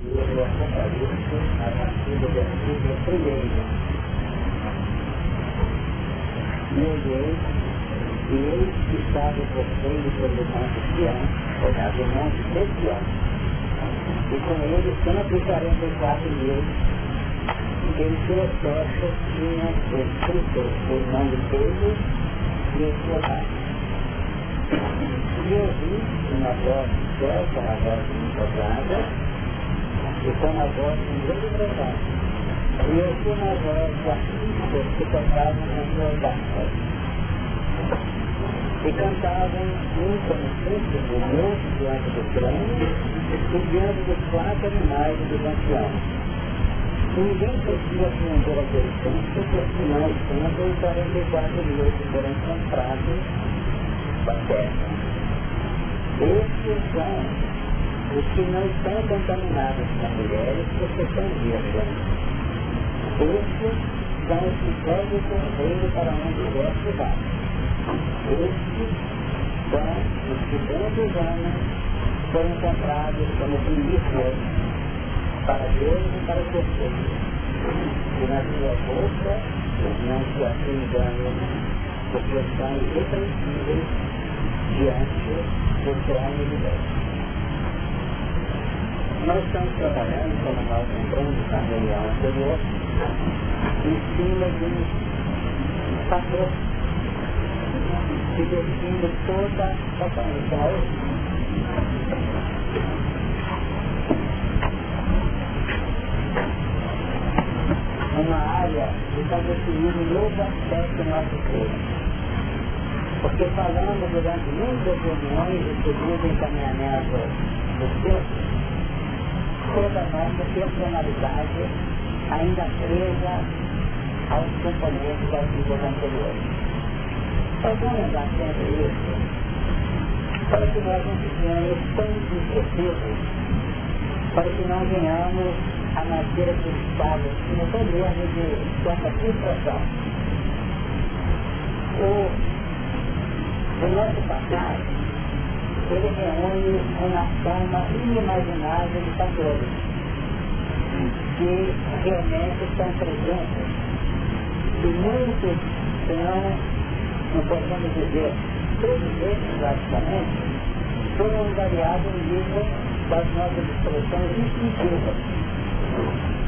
e ele apocalipse a partir do versículo primeiro. E olhei, e eis que estava possuindo sobre o monte Sião, olhado o monte de Sião, e com ele 144 mil, e em suas costas tinha escrito o nome dele e o seu pai. E eu vi uma voz do céu, com a voz de e com a voz de grande verdade. E eu fui na voz de artistas que tocavam nas suas harpas. E cantavam um como sempre do monte diante do trono e diante dos quatro animais do ancião. E ninguém podia aprender aquele tempo, porque senão os tempos e 44 mil que foram comprados da terra. Estes são os que não estão contaminados com mulheres porque são virgens. Estes são os que seguem o cordeiro para onde quer que vá. Estes são os que durante os anos foram comprados como primícias para Deus e para o cordeiro. E na sua boca não se assim engano, porque são irrepreensíveis diante do trono de Deus. Nós estamos trabalhando, como nós lembramos na reunião anterior, em cima de um patrão que define toda a comunidade. Uma área que está definindo um novo aspecto do nosso ser. Porque falamos durante muitas reuniões e segundo encaminhamento do texto, toda a nossa personalidade ainda presa aos componentes das vidas anteriores. É bom lembrar sempre isso, para que nós não fiquemos tão esquecidos, para que não venhamos a nascer aquele estado tão grande de certa frustração. O, o nosso passado ele reúne uma soma inimaginável de fatores que realmente estão presentes. E muitos são, não podemos dizer, todos esses praticamente, foram variados no nível das nossas expressões instintivas,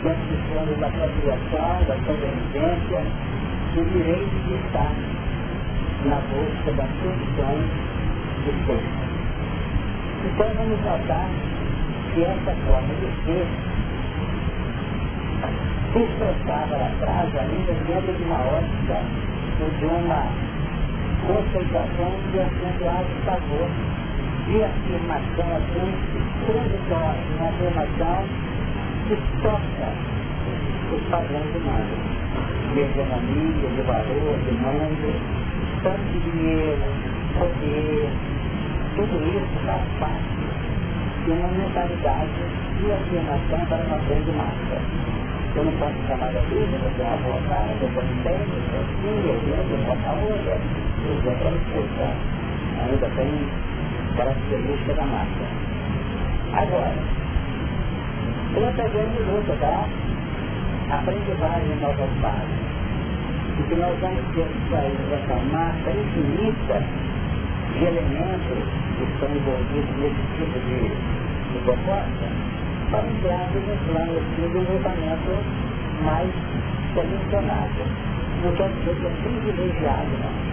das questões da procriação, da sobrevivência, do direito de estar na busca das condições de ser. Então vamos notar que essa forma de ser se expressava lá atrás ainda dentro de uma ótica de uma conceituação de acentuado favor de afirmação assim transitória, uma afirmação que toca os padrões humanos, de economia, de valor, de mundo, tanto de dinheiro, poder, tudo isso faz parte de uma mentalidade de afirmação para uma grande massa. Eu não posso chamar da vida, eu tenho uma vontade, eu tenho técnica, sim, eu tenho, eu posso a outra, eu tenho para escutar. Ainda tem característica da massa. Agora, outra grande luta, tá? Aprendizagem novas bases. E que nós vamos ter que sair dessa massa infinita de elementos que estão envolvidos nesse tipo de, de proposta para entrarmos no plano assim, do envolvimento mais selecionado. Não quer dizer que é privilegiado, não.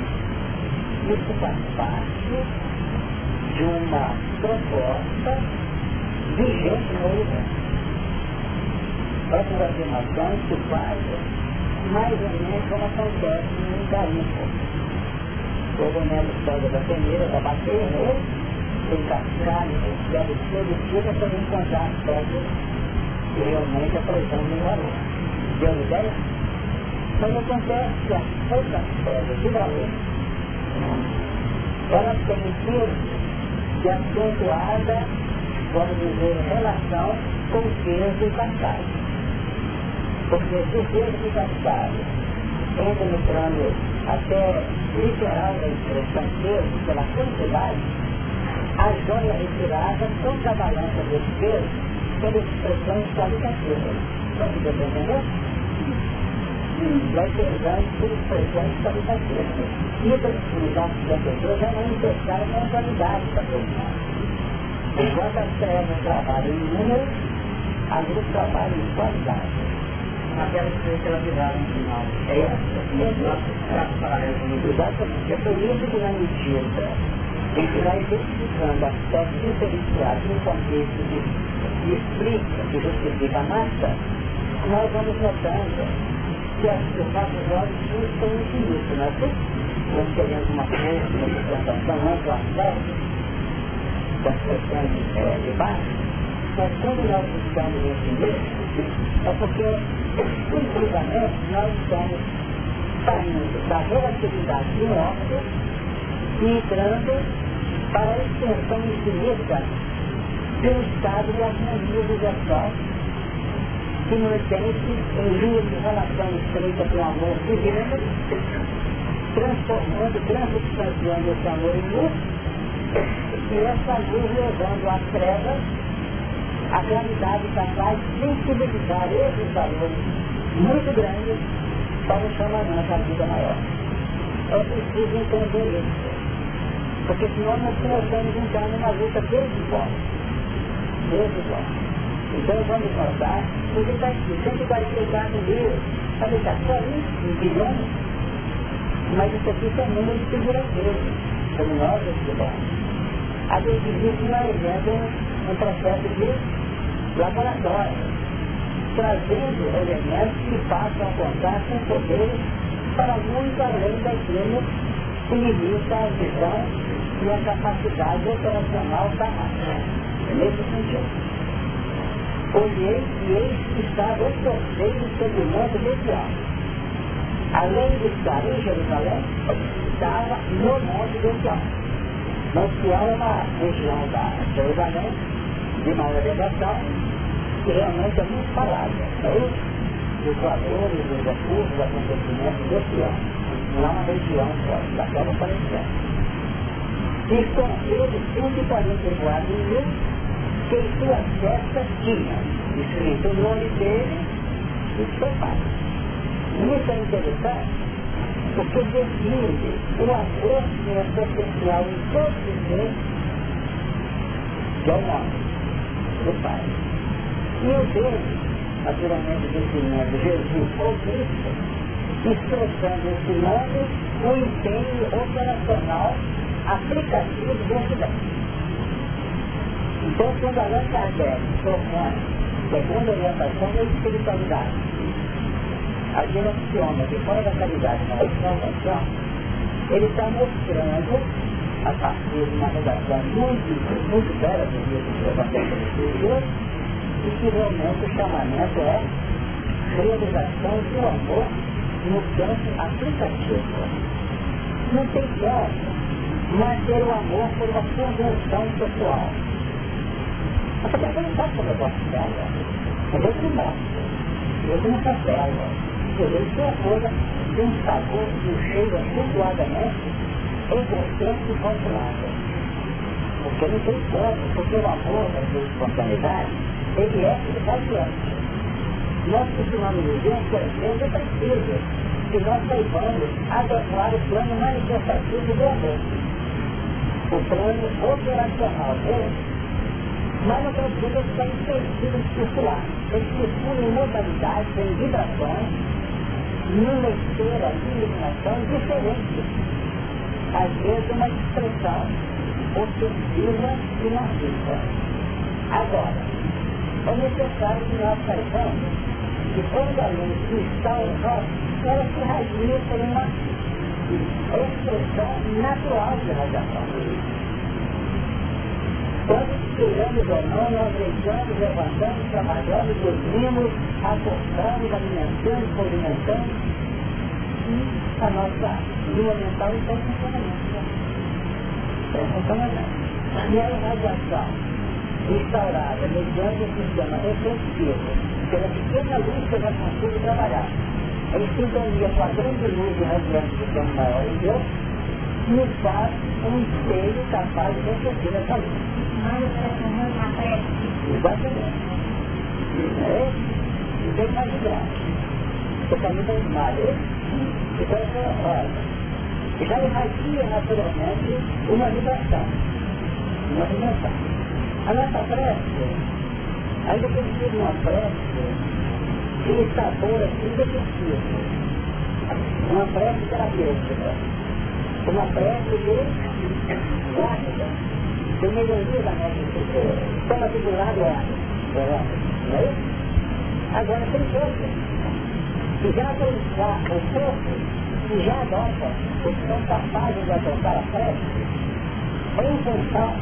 Isso faz parte de uma proposta vigente no universo. Essas afirmações se fazem mais ou menos como acontece no garimpo o boneco pega da peneira, da nele, tem cascalho, deve todo tipo para encontrar pedras que realmente apresentam valor. Deu ideia? Mas acontece que as poucas pedras de valor, elas têm um de acentuada, vamos dizer, relação com o peso do cascalho. Porque se o peso do cascalho entra no plano até literal da expressão peso, pela quantidade, as joias retiradas, contra a balança desse peso, sob expressões qualitativas. Vai se entender? Vai pegando por expressões qualitativas. E a proximidade da pessoa já não com a qualidade da pessoa. Enquanto as trevas trabalham em número, a luz trabalha em qualidade aquela experiência que ela virava no final. É isso? Exatamente. É por isso que na medida em que vai identificando aspectos diferenciados no contexto que, que explica, que justifica a massa, nós vamos notando que as, os nossos olhos buscam o infinito, não é assim? Quando queremos uma coisa, uma representação ampla, aspecto, das de baixo, mas quando nós buscamos infinito, é porque, intuitivamente, nós estamos saindo da relatividade do óbvio e entrando para a extensão infinita um estado de harmonia universal que sente em linha de relação estreita com o amor divino, transformando, transubstanciando esse amor em luz, e essa luz levando às trevas a realidade capaz de sensibilizar esses valores muito grandes para o chamamento à vida maior. É preciso entender isso. Porque senão nós começamos a entrar numa luta desigual. Desigual. Então vamos notar, porque está aqui, 144 mil, sabe, está só isso, bilhões. Mas isso aqui são números figurativos, como nós estudamos. A gente diz que nós vemos um processo de laboratório, trazendo elementos que passam a contar com poderes para muito além daquilo que limita a visão e a capacidade operacional da máquina. Nesse sentido. Olhei e eis que estava o terceiro segmento mundial. Além de estar em Jerusalém, estava no Monte Mundial. Monte é uma região da Jerusalém de maior elevação, que realmente é muito falada. É os valores, os recursos, os acontecimentos desse ano. Não é uma região só, daquela palestina. E com eles 144 mil que suas festas tinham escrito o nome dele e seu pai. Isso é interessante porque define o amor que é potencial em todos os que é o nome do Pai. E o Deus, naturalmente definindo Jesus ou Cristo, expressando esse nome o empenho operacional aplicativo desse dente. Então, quando Allan Kardec propõe, segundo a orientação da espiritualidade, a direciona de fora da caridade na restauração, ele está mostrando, a partir de uma redação muito, muito bela do Evangelho de Deus, e que realmente o chamamento é realização do amor no campo aplicativo. Não tem como manter o amor por uma convenção pessoal. Essa pessoa não pode fazer negócio dela. É Deus que mostra. Deus não cancela. Deus que é coisa de um sabor, de um cheiro acentuadamente importante e controlado. Porque não tem como, porque o amor, a espontaneidade, ele é radiante. Nós costumamos dizer que a igreja precisa que nós saibamos adequar o plano manifestativo do amor. O plano operacional dele, mas não precisa estar em circular. Ele circula em modalidades, em vibrações, numa esteira de iluminação diferente. Às vezes uma expressão ofensiva e narcisa. Agora, é necessário que nós saibamos que quando a luz está em nós, ela se radia por uma expressão natural de radiação. Quando queiramos ou não, nós deitamos, levantamos, trabalhamos, dormimos, acordamos, alimentamos, movimentamos, a nossa linha mental está em funcionamento. Está em funcionamento. E a radiação instaurada mediante o sistema efetivo pela pequena luz que já consigo trabalhar. Em sintonia com a grande luz de radiante do sistema maior em Deus, nos faz um espelho capaz de refletir essa luz. Exatamente. É? E tem mais grave. Porque a vida é esmalha. Então, olha, já irradia naturalmente uma vibração. Uma dimensão. A nossa prece, ainda que seja uma prece, tem sabor assim defensivo. Uma prece terapêutica. Uma prece de guarda de melhoria da nossa estrutura. Toma figurado é não é? Agora tem força. Que já tem o corpo, que já adota, que são capazes de adotar a prece, em função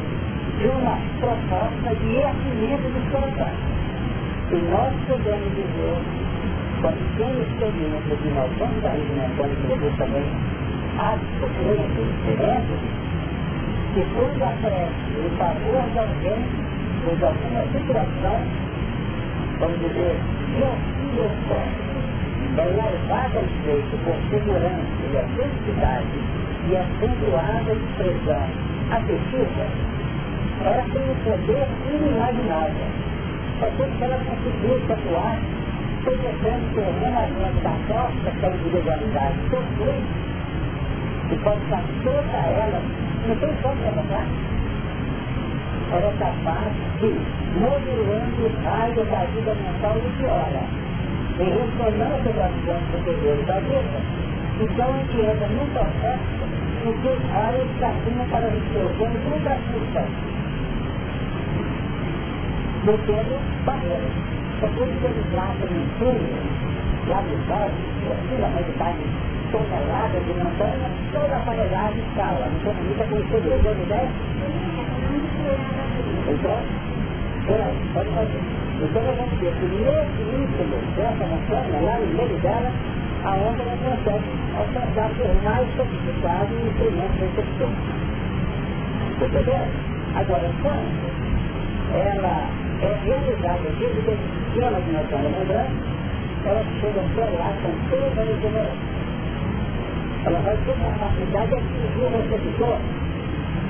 de uma proposta de equilíbrio dos corações. E nós podemos dizer, quando tem experiência de nós né, quando Jesus também há experiências diferentes, que quando aparece em favor de alguém, ou de alguma situação, vamos dizer, de auxílio é elevada ao feito por segurança e autenticidade e acentuada expressão afetiva, ela tem um poder inimaginável. É se ela conseguisse atuar projetando o terreno da nossa individualidade possui e pode estar toda ela não tem como trabalhar. Era capaz de, modulando o raio da vida mental do que ora, e ressonância das plantas superiores da vida. Então a gente entra num processo em que os raios caminham para resolver toda a função. Metendo barreiras. É por isso que eles latam em túnel, lá dos olhos, assim na humanidade toneladas de montanha, toda a aparelhagem escala. Não comunica com o segredo da ideia? Então, pode fazer. Então nós vamos ver que nesse íntimo dessa montanha, lá no meio dela, a onda não consegue alcançar por mais sofisticado instrumento de recepção. Entendeu? Agora, quando ela é realizada desde o sistema de noção da ela chega a ser lá com toda a regeneração. Ela vai ter uma capacidade de atingir o receptor,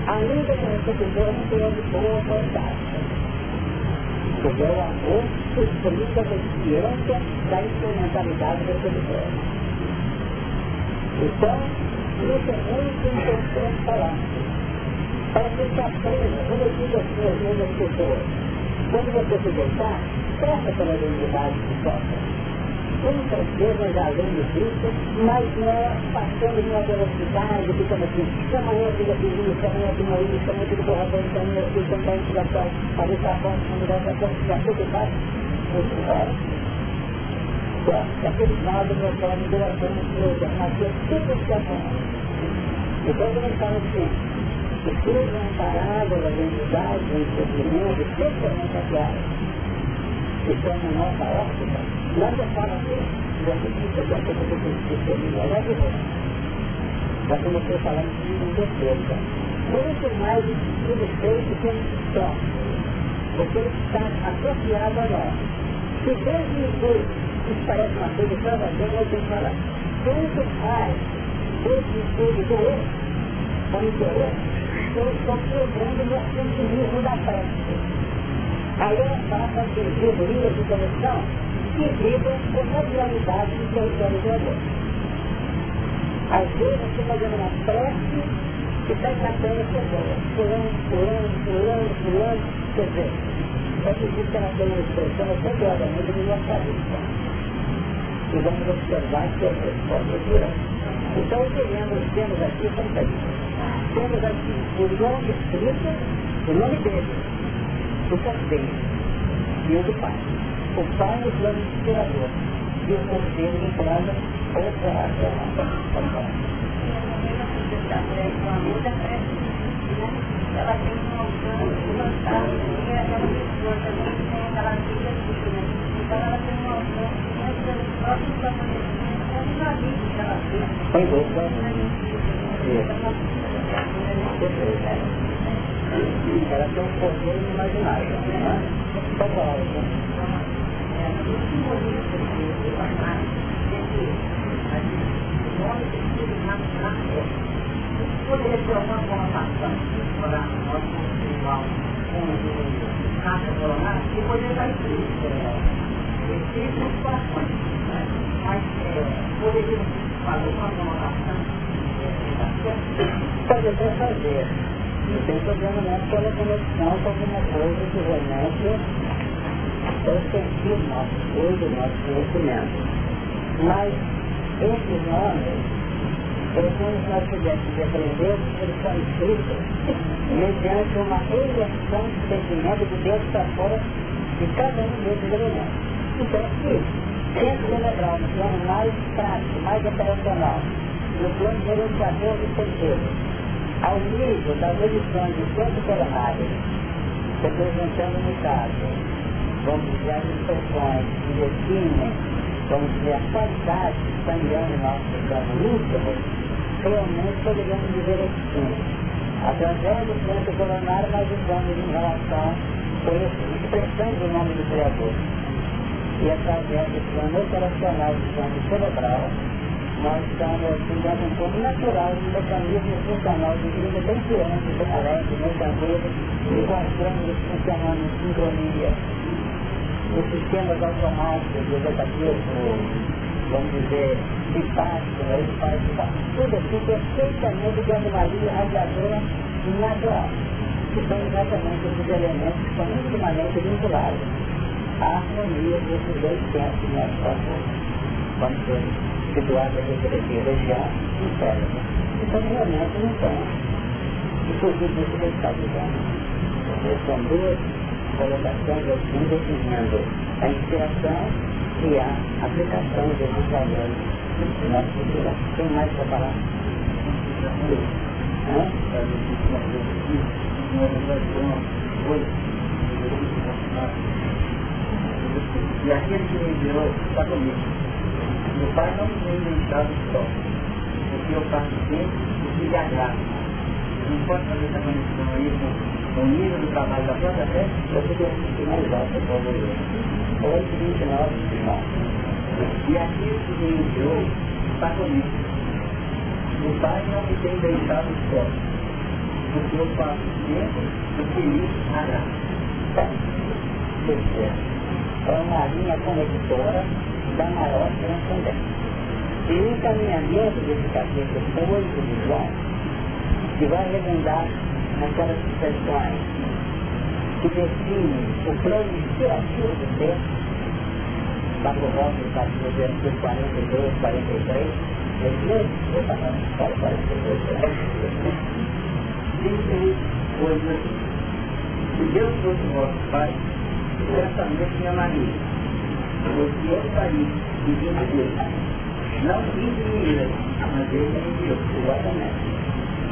ainda que o receptor não tenha de boa qualidade. Porque o amor explica a deficiência da instrumentalidade do receptor. Então, isso é muito importante falar. Para que se aprenda, quando eu digo assim às vezes as pessoas, quando você se deixar, peça pela dignidade que possa com certeza já lendo isso, mas não é passando numa velocidade, ficando assim, se amanhã fica pedindo, se amanhã tem uma ilha, se amanhã fica borrador, se amanhã fica também, se amanhã a ver se a fonte, se amanhã fica se já tudo faz, muito fora. Aquele lado do meu plano de Deus, nasceu tudo que acontece. Então, quando ele fala assim, estudo amparado da identidade, do entendimento, totalmente atual, que estão na nossa óptica, Nada fala assim, você fica com essa coisa ela é de. Já comecei falando de um defesa. Muito mais subfeito que um só. Porque está associado a nós. Se desde os dois isso parece uma coisa você, eu tenho que falar. Tanto faz esse estudo do eu, como do eu, eu estou quebrando o meu sentimentos da prece. Aí eu faço aquele livro de conexão que vibram com a realidade do território do amor. Às vezes você fazendo uma prece que está na terra chegando, pulando, pulando, pulando, pulando, quer dizer, eu acredito que ela tem uma expressão apropriadamente de minha cabeça. E vamos observar que é resposta durante. Então, queremos, temos aqui, como aqui. Temos aqui o nome escrito, o nome dele, o dele e o do pai o pai no plano inspirador e o terceiro no plano operacional. Ela tem um alcance lançado e aquela pessoa também tem aquela vida né? Então ela tem um alcance muito pelos próprios acontecimentos, é uma vida que ela tem. Sem dúvida. Ela tem um poder. Só ser alguma conotação para fazer. Não tem problema não pela conexão com alguma coisa que realmente é o sentido nosso, o nosso conhecimento. Mas esses nomes então, como nós tivéssemos de aprender, eles são escritos mediante uma eleição de sentimento de dentro para fora de cada um desses elementos. Então, se centro cerebral, no plano mais prático, mais operacional, no plano gerenciador de sentido, ao nível das edições de centro coronário, representando no caso, vamos dizer, instruções que definem, vamos dizer, a qualidade que em nosso plano íntimo, realmente poderíamos dizer assim, através do centro coronário nós estamos em relação com expressando o nome do Criador. E através do plano operacional do plano cerebral, nós estamos assim, dando um pouco natural de mecanismo funcional de vida bem criante, bem alegre, e as câmeras funcionando em sincronia. Os sistemas automáticos, o vegetativo, vamos dizer, simpático, né? ele faz tudo assim perfeitamente de anomalia radiadora natural, que são exatamente esses elementos que são intimamente vinculados à harmonia desses dois tempos do nosso corpo, quando foi situado aqui aqui região e cérebro. Então realmente não tem. Inclusive isso que está dizendo. São duas colocações assim definindo a inspiração e a aplicação desses valores na nossa cultura. Tem mais para falar? E aquele que me enviou está comigo. Meu pai não tem deixado só, porque eu faço sempre o que lhe agrada. Não pode fazer essa conexão aí com o nível do trabalho da própria fé? Eu fiquei finalizado, por favor. Foi 29 de março. E aquilo que me enviou está comigo. O Pai não me tem deixado só, porque eu faço sempre o que lhe agrada. É uma linha conectora da maior transcendência. E o encaminhamento desse capítulo 8 de João, que vai redundar naquelas expressões que define o plano inspirativo do texto, lá por volta do capítulo versículo 42, 43, ele mesmo, eu estava falando 42, Dizem coisas se Deus fosse vosso Pai, certamente me amaria, porque eu saí e vim de Deus. Não vim de mim mesmo, mas ele me enviou. Exatamente.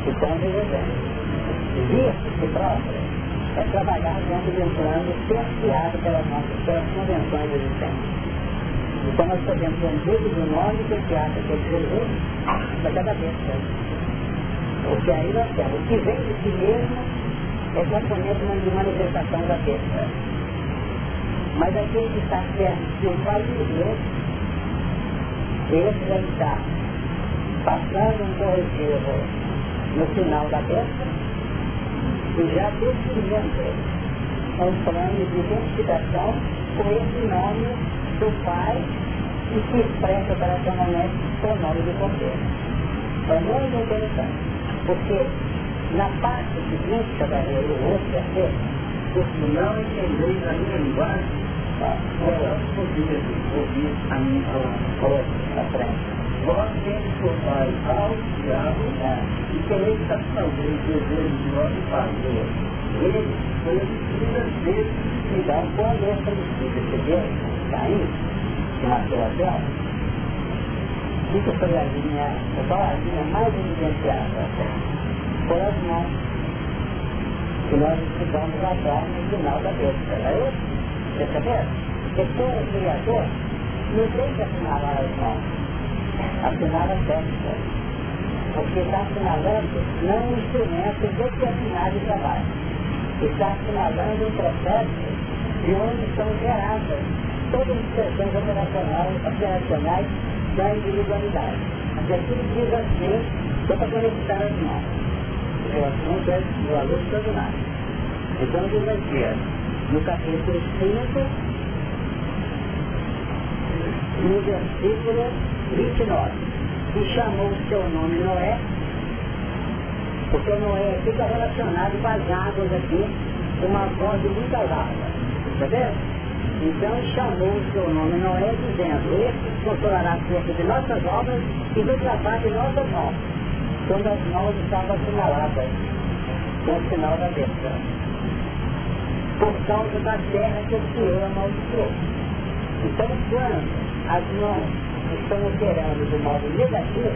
Então, veja bem, via-se próprio é trabalhar dentro de plano cerceado pelas nossas pelas convenções existentes. Então nós podemos livro do nome que se acha que é Jesus para cada vez. Porque aí nós temos o que vem de si mesmo é componente de manifestação da besta. Mas aquele que está certo de um pai de Deus, esse já está passando um corretivo no final da besta e já definindo um plano de identificação com esse nome do Pai e se expressa operacionalmente o nome do Cordeiro. É muito interessante, porque na parte seguinte, cavaleiro, o outro terceiro, porque não entendeis a minha linguagem, vós podeis ouvir a minha palavra. Na frente. Vós tendes por pai ao diabo e quereis satisfazer os desejos de nosso Pai. Ele precisa vezes Então, quando essa disputa se deu, Caim, que nasceu Adão, isso foi a linha, a linha mais evidenciada, foi as mãos que nós estudamos atrás no final da besta. É isso? Perceberam? Porque todo criador não tem que assinalar as mãos assinala técnica, porque está assinalando não um instrumento determinado de trabalho, está assinalando um processo de onde são geradas todas as expressões operacionais, operacionais da individualidade. Porque tudo diz assim, só para conectar as mãos. O assunto é do aluno extraordinário. Então diz aqui, no capítulo 5, no versículo 29. E chamou o seu nome Noé, porque Noé fica relacionado com as águas aqui, com uma voz de muita larga. Entendeu? Então chamou o seu nome Noé, dizendo, este consolará acerca de nossas obras e do trabalho de nossas mãos, quando as mãos estavam assinaladas, com o sinal da bênção. Por causa da terra que o Senhor amaldiçoou. Então, quando as mãos estão operando de modo negativo,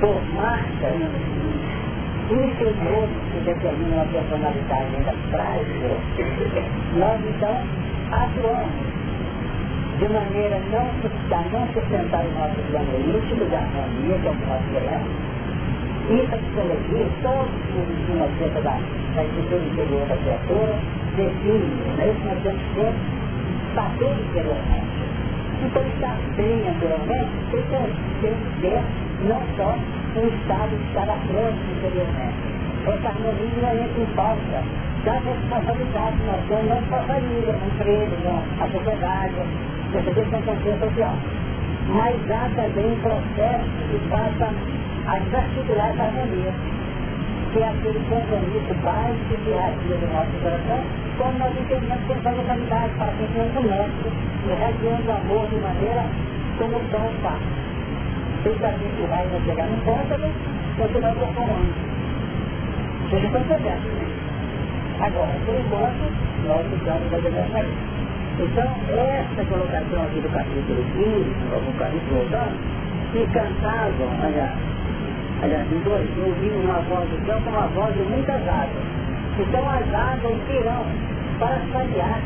por marcas inferiores que determinam a personalidade das frases, nós então atuamos de maneira não, a não sustentar o nosso plano íntimo da harmonia, que é o que nós. E a psicologia, todos os estudos acerca da, da estrutura interior da criatura, define, nós temos que saber interiormente. Então, estar bem anteriormente, tem que ter não só um estado de estar frente interiormente. Essa harmonia entra em falta. Das responsabilidades que nós temos, não só a família, a empresa, a sociedade, perceber que é consciência social. Mas há também um processo que passa a desarticular essa harmonia, que é aquele compromisso básico que irradia do nosso coração, quando nós entendemos que temos a localidade para que não comece, irradiando o amor de maneira como o sol faz. Você a que vai chegar no ponto, você vai performando. Vocês estão percebendo, né? Agora, por enquanto, nós ficamos a demonstrar então, essa colocação aqui do capítulo 15, ou do capítulo 8, que cantavam, aliás, aliás, dois, ouvindo uma voz do céu com uma voz de muitas águas. Então, as águas virão para sanear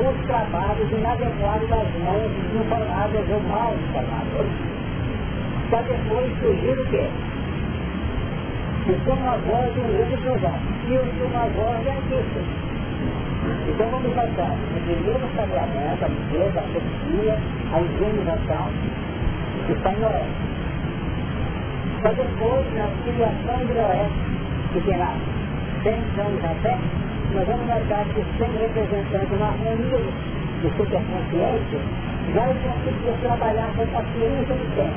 os trabalhos inadequados das mãos informadas ou mal informadas. Para depois surgir o quê? Então, uma voz um livro de e uma voz de artista. Então vamos passar o primeiro sacramento, a limpeza, a profecia, a higienização, que está em Oeste. Para depois, na filiação de Oeste, que tem lá 100 anos até, nós vamos notar que sempre representando uma harmonia de superconsciência, vai conseguir trabalhar com paciência no tempo,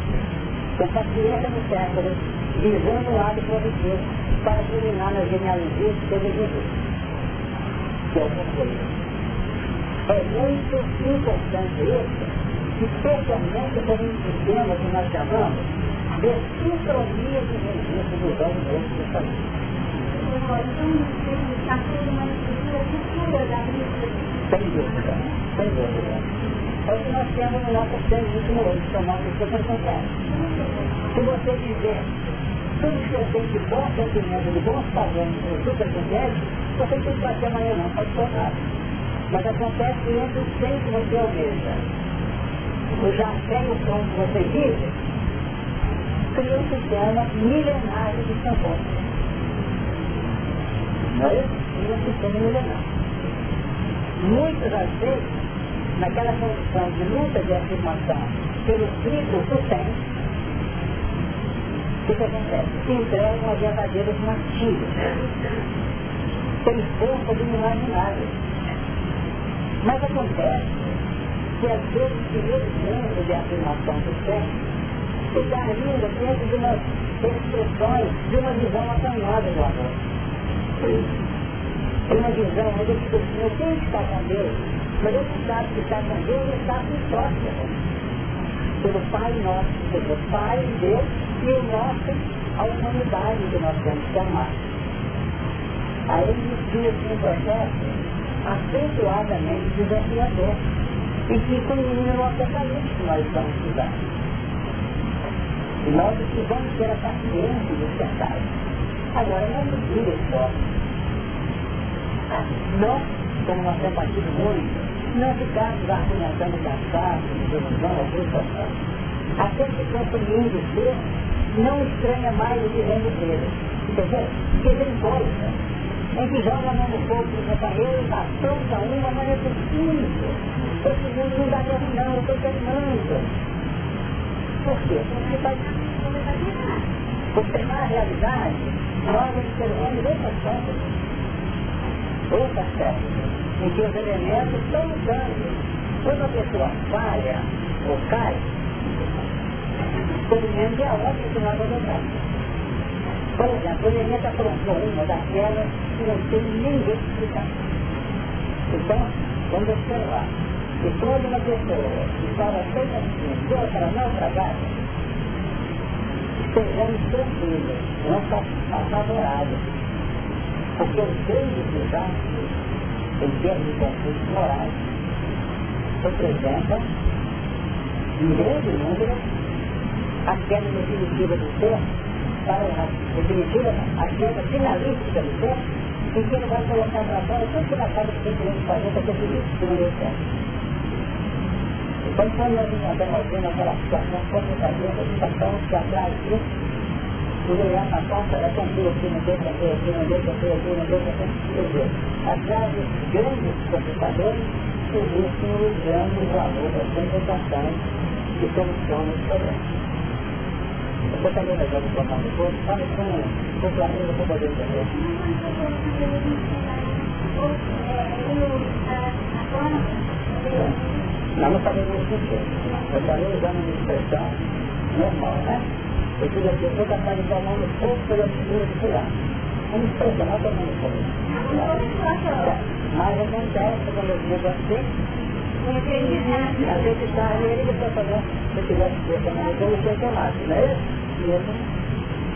com paciência no século, visando o lado positivo, para terminar na genealogia de Jesus que é. É muito importante isso, especialmente quando um sistema que nós chamamos de sincronia de registro dos homens dentro do país. Sem dúvida, sem dúvida. É o que nós temos no nosso centro íntimo hoje, que é o nosso superconsciente. Se você dizer tudo que eu tenho de bom sentimento, de bons padrões no superconsciente, você tem que bater amanhã não, pode tornar. Mas acontece que entre os 100 que você almeja, o já tem o som que você vive, cria um sistema milenário de tampões. Não é isso? Cria um sistema milenário. Muitas das vezes, naquela condição de luta de afirmação pelo triplo sustento, o que acontece? Se entregam a verdadeiros martírios tem força do imaginário. Mas acontece que às vezes o primeiro centro de afirmação do sexo está ainda dentro de umas expressões de uma visão acanhada do amor. Tem uma visão onde eu digo assim, eu tenho que estar com Deus, mas eu sabe que está com Deus e está com próximo. Pelo Pai nosso, pelo Pai, Deus e o nosso, a humanidade que nós temos que amar. Aí existia um processo acentuadamente desafiador e que culmina no apocalipse que nós estamos estudando. E nós precisamos ter a paciência de cercar. Agora, não nos diga só. Nós, como nós temos batido muito, não ficarmos argumentando cansaço, desilusão, ou frustração. Aquele que compreende Deus não estranha mais o que vem dele. Entendeu? Porque ele gosta em que joga a mão no fogo do companheiro, apronta uma, mas é possível. Esse mundo não dá tempo não, eu estou terminando. Por quê? Porque, vai... Porque na realidade, nós observamos outras coisas. outra técnica, em que os elementos estão mudando. Quando a pessoa falha ou cai, pelo menos é a outra que nós adotamos. Por exemplo, o elemento aprontou uma daquelas que não tem ninguém explicar. Então, vamos observar. E quando uma pessoa estava bem assim, deu para trabalho, sejamos tranquilos, não apavorados. Porque os grandes desastres, em termos de conflitos morais, representam, em grande número, a queda definitiva do ser, para a definitiva, a queda finalística do ser, em que ele vai colocar para fora tudo que ele acaba de ter que fazer para ter que não deu certo. Então, quando nós estamos vendo aquela situação, quando a situação que atrás disso, por olhar na porta, é tranquilo aqui, não deixa ter aqui, não deixa ter aqui, não deixa ter aqui. Atrás dos grandes computadores, existem os grandes valores das compensações que solucionam os problemas. Você também vai ver o depois, fala com o planeta para poder entender. Nós não sabemos o que Eu falei usando uma expressão normal, né? Porque a pessoa está transformando fogo pela figura de fulano. Uma expressão, não estou falando fogo. Mas acontece quando eu digo assim, a gente está ali, ele está fazendo, se eu tivesse expressão, mas eu não sei tomate, não é isso? E ele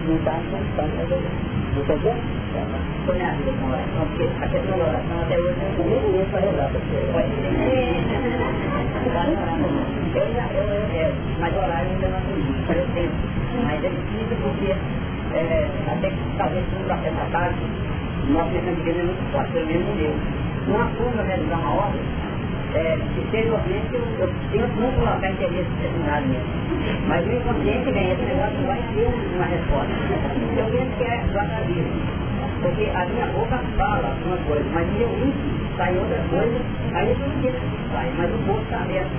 não está em condição de resolver. Entendeu? Põe a vida com oração, porque a questão da oração até hoje não é ninguém para rezar, pode ser. Eu já, eu, eu, eu, mas horário ainda não é eu tenho mas é difícil porque é, até que talvez por café da tarde, nosso mecanismo é muito forte, pelo menos meu. Não assumo realizar uma obra, é, exteriormente eu, eu tento não colocar interesse determinado mesmo. Mas o inconsciente vem, esse negócio vai ter uma resposta. Eu penso que é jornalismo. Porque a minha boca fala uma coisa, mas o meu íntimo sai outra coisa, aí eu não sei que sai, mas o corpo está aberto.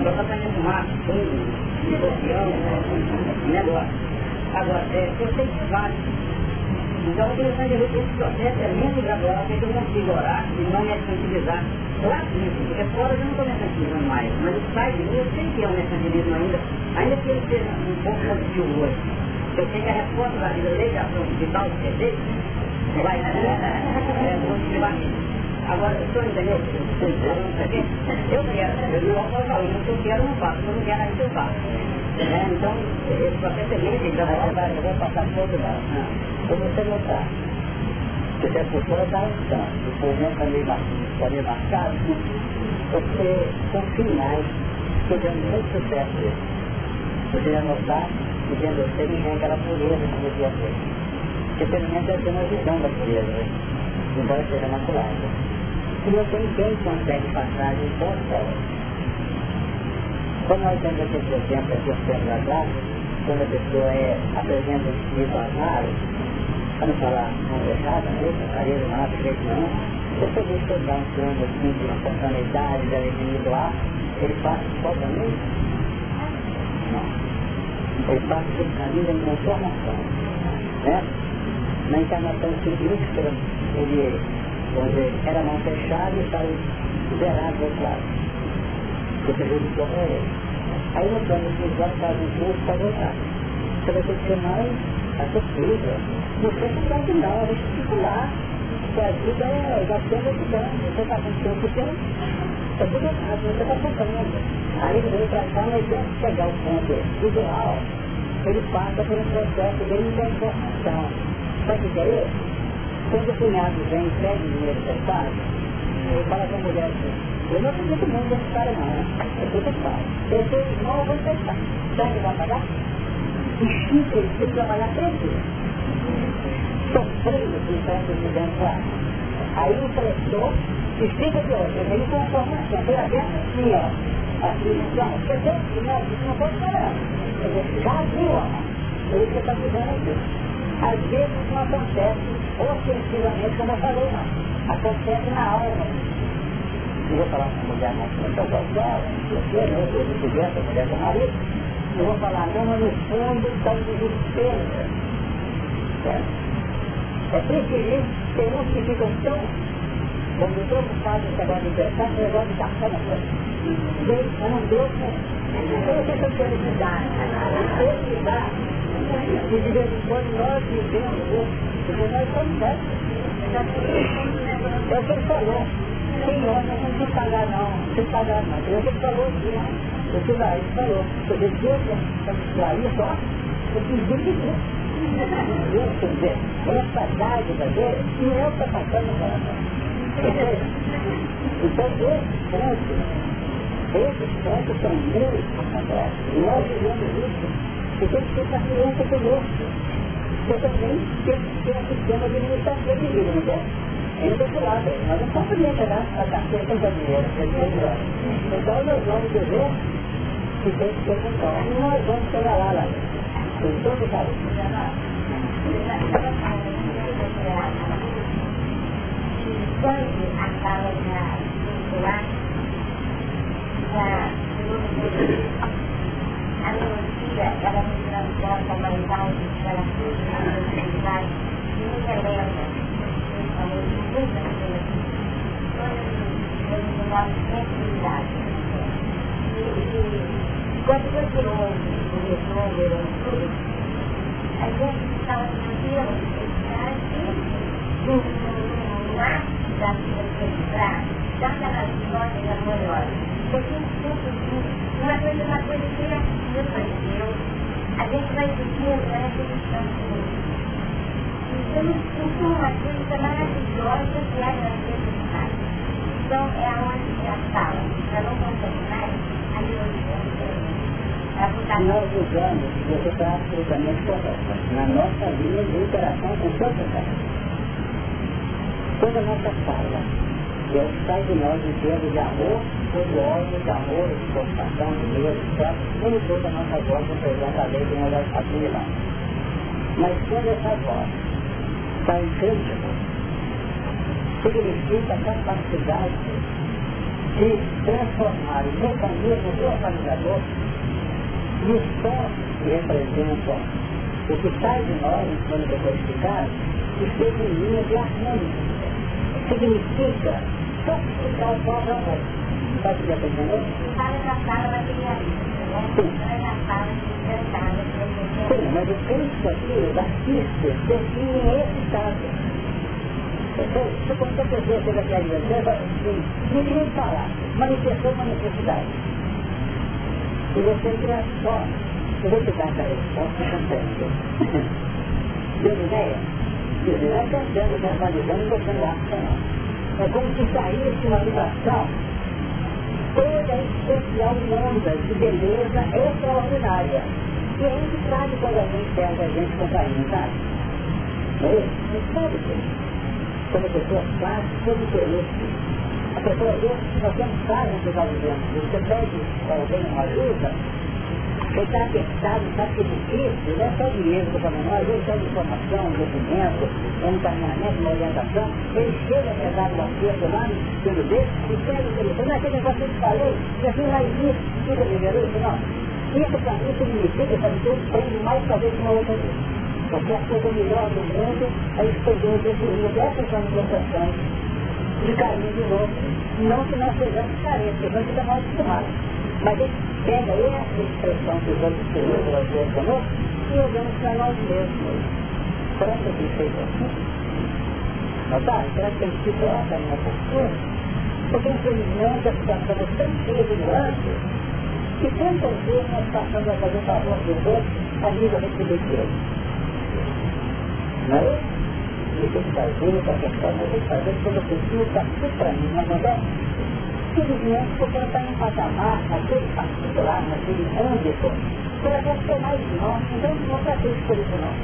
Então está saindo fumaça, fundo, negociando, negócio. Agora, é, eu sei que vale. Então, eu tenho que ver esse processo é lento e gradual, que eu consigo orar e não mercantilizar lá dentro, porque fora eu não estou mercantilizando mais, mas o sai de mim, eu sei que é um mercantilismo ainda, ainda que ele seja um pouco positivo hoje. Eu sei que a resposta da vida legislação digital, que é dele, vai é. Agora, o senhor entendeu? Eu quero, eu não eu quero, não faço, eu não quero, aí eu faço. Né? Então, esse processo é livre, então eu vou passar todo lá. Como você notar, que a pessoa um tanto, o movimento é meio marcado, porque são finais que dão muito sucesso. Você vai notar de você não tem aquela pureza que devia ter. Porque pelo menos deve ter uma visão da né? embora seja maculada e tem quem consegue passar em todas elas. Como nós temos aquele exemplo aqui observado atrás, quando a pessoa é, apresenta um espírito para não falar não fechada, né? Careiro não abre jeito nenhum, você vê que dá um plano assim de espontaneidade, de alegria do ar, ele passa totalmente? Não. Ele passa por caminho da transformação. Né? Na encarnação científica, ele vamos dizer, era mão fechada e saiu liberado do outro lado. O prejudicou para ele. Aí no plano espiritual faz um curso para voltar. Você vai ter que ser mais acessível. Você não pode não, a gente fica lá. Porque a vida é já sendo ajudando. Você está com tempo que é tudo errado, você está tocando. Aí ele veio para cá, mas deve chegar ao ponto ideal. Ele passa por um processo de informação. Sabe o que é? Quando o cunhado vem e pede dinheiro prestado, ele fala com a mulher assim, eu não acredito muito nesse cara não, né? Eu sou pai. Eu sou irmão, eu vou prestar. Sabe que vai pagar? E Chico, ele tem que trabalhar tranquilo. Sofrendo com certo de dentro lá. Aí o prestou e fica de outra. Ele com informação. Foi aberto assim, ó. Assim, quer dizer, não, isso não pode parar. Dizer, já viu, ó. Ele que está cuidando aqui. Às vezes não acontece ofensivamente, como eu falei, não. Acontece na alma. Eu vou falar com a mulher, não, eu estou gostando, eu sou de criança, a mulher do marido. Eu vou falar, não, mas no fundo está um desespero. É preferível ter uns que ficam tão Quando preocupado com esse negócio de pensar, esse negócio de café na coisa. Eu não deu, né? Eu sei que eu quero mudar. Eu quero mudar. E de vez nós vivemos isso, porque nós. É o que ele falou. Senhor, não precisa pagar não, não precisa pagar não. Que falou aqui, o que ele falou. Porque Deus é isso, ó, eu pedi de Deus. Deus, quer dizer, essa dádiva dele, não é o que está passando no coração. Então, esse trânsito, esses trânsitos são meus, e nós vivemos isso, e tem que ter paciência conosco. Você também tem que ter um sistema de administração de vida, não é? Ainda do lado, nós não podemos chegar a caceta da dinheiro, então nós vamos dizer que tem que ter controle, e nós vamos chegar lá, lá. Com todo carinho quando acaba na circular, a melancia, ela me transporta mais alto, ela surge na velocidade, e me relembra, principalmente, muitas coisas, quando eu moro sempre idade. E quando você ouve o retorno do tudo, a gente está tranquilo, está aqui, lá da para dar aquelas notas amorosas. Porque uma coisa, uma coisa que é Deus, a gente vai vivendo na repetição Então, isso é uma coisa maravilhosa que é a necessidade. Então, é aonde a sala, para não contaminar, a nós usamos, você está absolutamente correto, na nossa linha de interação com o seu pecado toda nossa fala. Deus sai de nós em termos de amor, todo ódio, de amor, de constação, de medo, etc. Nem a nossa voz representa a lei de uma das Mas quando essa voz está incrível, significa a capacidade de transformar o mecanismo do organizador e os sons que representam o que sai de nós, quando decodificado, esteja em linha de harmonia significa sacrificar o próprio amor. Sabe o que é entendendo? Sim, mas o Cristo aqui, os artistas, definem esse estado. Se qualquer pessoa chega aqui a assim, não queria falar, manifestou uma necessidade. E você transforma. Eu vou te dar essa resposta cantando. Deu ideia? Vai cantando, verbalizando, botando ação. É como se saísse uma vibração toda especial de onda, de beleza extraordinária. E é isso que sabe quando a gente pega a gente com carinho, sabe? Isso? Não sabe disso. Quando a pessoa faz, todo interesse. A pessoa vê que nós temos vários que está vivendo. Você pede alguém uma ajuda, você está apertado, está difícil, não é só dinheiro que eu não, às vezes é informação, um documento, um encaminhamento, uma orientação, ele chega a pegar o acerto lá no estilo e pega o telefone, não é aquele negócio que eu te falei, e assim lá existe, fica liberou isso, não. Isso para mim significa para ter um prêmio mais talvez que uma outra vez. Porque a coisa melhor do mundo é escolher definir dessas manifestações de carinho de novo. Não que nós sejamos carentes, nós ficamos acostumados. Mas ele pega essa expressão que os outros sua conosco e usamos para nós mesmos. Será que tem feito assim? Notaram? Será que tem sido essa a minha postura? Porque infelizmente a situação é tão cheia de nuances que tantas vezes nós passamos a fazer favor dos outros a nível retributivo. Não é isso? E tem que fazer, para questão, mas tem que fazer eu está tudo para mim, não é simplesmente porque ela está em um patamar, naquele particular, naquele âmbito, que ela quer ser mais de nós, então não está triste por isso não.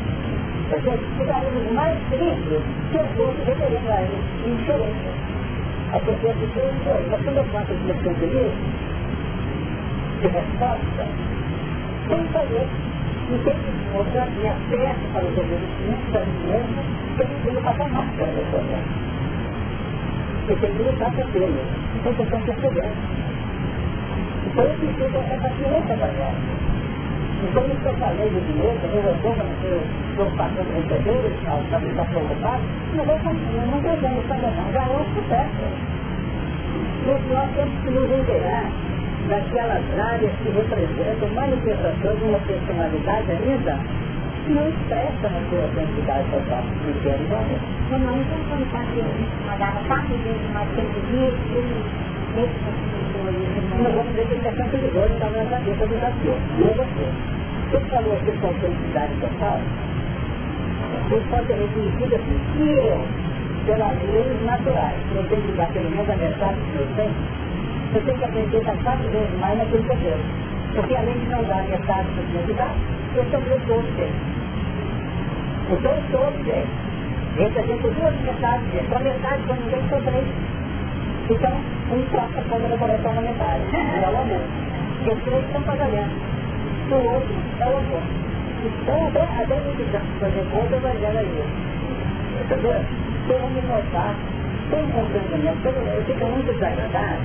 Porque ficaríamos mais tristes se eu fosse referendo a ele indiferente. A pessoa que tem indiferente. Mas quando eu faço esse meu de resposta, tem que fazer. E tem que mostrar minha peça para os obedientes, para mim mesmo, que eu não tenho patamar para a pessoa. Você tem que lutar por ele. Então você tem que perceber. Então eu preciso essa para ela. Então isso que eu falei do dinheiro, eu resolvo preocupação de receber, também está preocupado, mas eu continuo não devendo também não, já é um sucesso. E nós temos que nos inteirar daquelas áreas que representam manifestações de uma personalidade ainda que não expressa na sua identidade total, no que é Não, então quando mandava quatro vezes mais que ele ele não vamos que ele é tão perigoso, estava na cabeça do Jaciô, não é você. Você falou aqui com autenticidade total, isso pode ser reconhecido assim, se eu, pelas leis naturais, eu tenho que dar pelo menos a metade do meu tempo, eu tenho que aprender a quatro vezes mais naquilo que eu. Porque além de não dar metade que eu dar, eu também dou o. Então eu estou bem. Represento duas metades, só metade quando ninguém são três. Então, um troca quando eu começar na metade, é o mesmo. Porque três estão pagando. O outro é o oposto. Então, a gente fazer conta, vai ver aí. Entendeu? Tem um notar, tem um compreendimento, eu fico muito desagradável.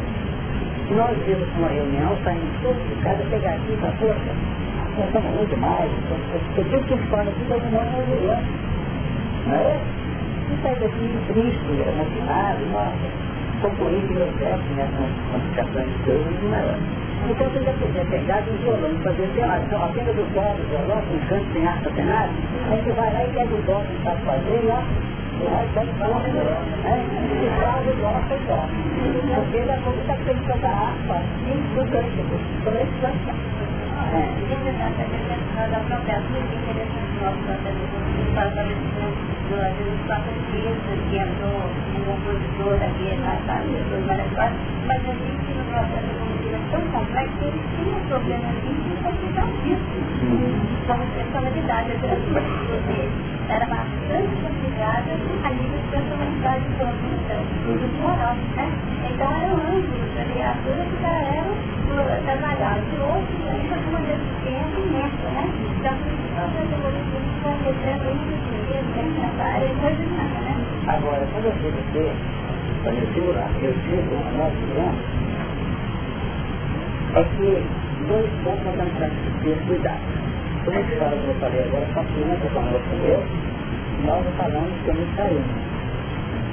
Nós vimos uma reunião, saímos todos de casa, pegar aqui para força. Nós estamos muito mais, porque tudo que fala aqui, todo mundo é vilão. Não é? E sai daqui triste, emocionado, nossa concorrente meu chefe nessas complicações de coisas maior. Então você já podia pegar um violão e fazer assim, olha, só apenas o solo, o violão, com canto sem harpa, sem aí você vai lá e pega o dó que está fazendo, ó, pode falar o violão, né? E faz o dó sem dó. Porque ele é como está tendo tanta harpa, e do canto, por isso É. De que entrou um compositor aqui na família dos várias partes, a gente no processo de composição é tão complexo que ele tinha problemas de incapacidade como personalidade porque era bastante complicada a nível de personalidade própria, então, moral, né? Então era um anjo da criatura que já era trabalhado de outro, ainda com uma deficiência imensa, né? Então, todas as evoluções que vai recebendo Agora, quando eu digo que, quando eu digo lá, eu digo a nós crianças, é que dois pontos nós temos que ter cuidado. Como é que eu falei agora, com a criança conosco eu, nós falamos que não saímos.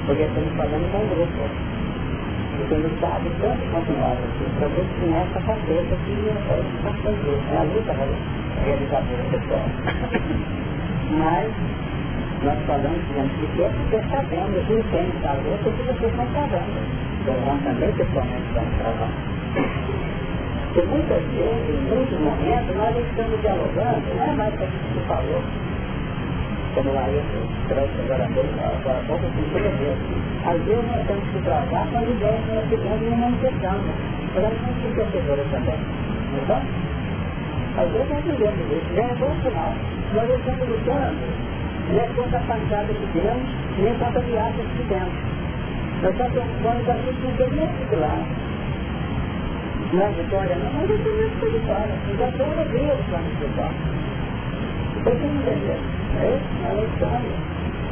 Porque estamos falando com um grupo. Sabe, tanto quanto nós aqui, para ver se essa cabeça que pode fazer. É a luta realizadora pessoal. Mas nós falamos, digamos, que é porque vendo, que entende da luta, que vocês estão travando. Nós também pessoalmente estamos travando. E muitas vezes, em muitos momentos, nós estamos dialogando, não é mais para que se falou, como eu trouxe agora há pouco, agora há pouco, assim, toda vez. Às vezes nós temos que travar com as ideias que nós tivemos e manifestamos. Mas elas são enriquecedoras também. Não é? Às vezes nós vivemos isso, já é bom sinal. Nós estamos lutando nem contra a pancada que temos, nem contra a viagem que temos. Nós estamos preocupando com aquilo que não tem nem lá. Não é vitória, não, mas eu tenho que vitória. Eu já tenho alegria do plano espiritual. Você não entendeu? É isso? Não é história.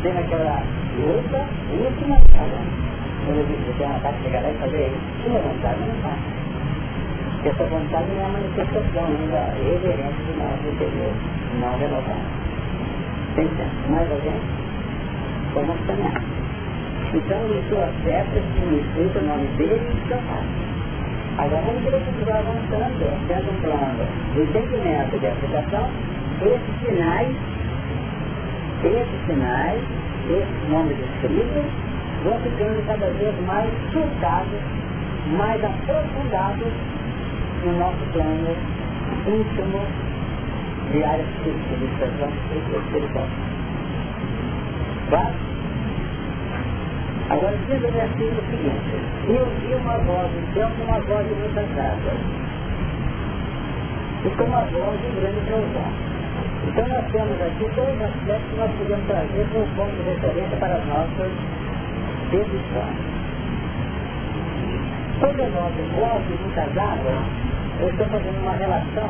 Tem aquela luta íntima, cara. Quando eu disse tem uma parte chegar lá e fazer isso, sua vontade não faz. Porque essa vontade não é a manifestação ainda reverente do nosso interior, não renovado. Tem mais alguém? Vamos caminhar. Então, isso afeta, significa o nome dele e capaz. Agora, vamos querer continuar avançando, tendo um plano de entendimento de aplicação, esses sinais, esses sinais, esses nomes escritos, vão ficando cada vez mais soldados, mais aprofundados no nosso plano íntimo de áreas de expressão espiritual. Tá? Agora diz o versículo seguinte, e ouvi uma voz como uma voz de muita casa. E como uma voz de grande trovão. Então nós temos aqui dois aspectos que nós podemos trazer como ponto de referência para as nossas decisões. Quando nós de muitas águas, eu estou fazendo uma relação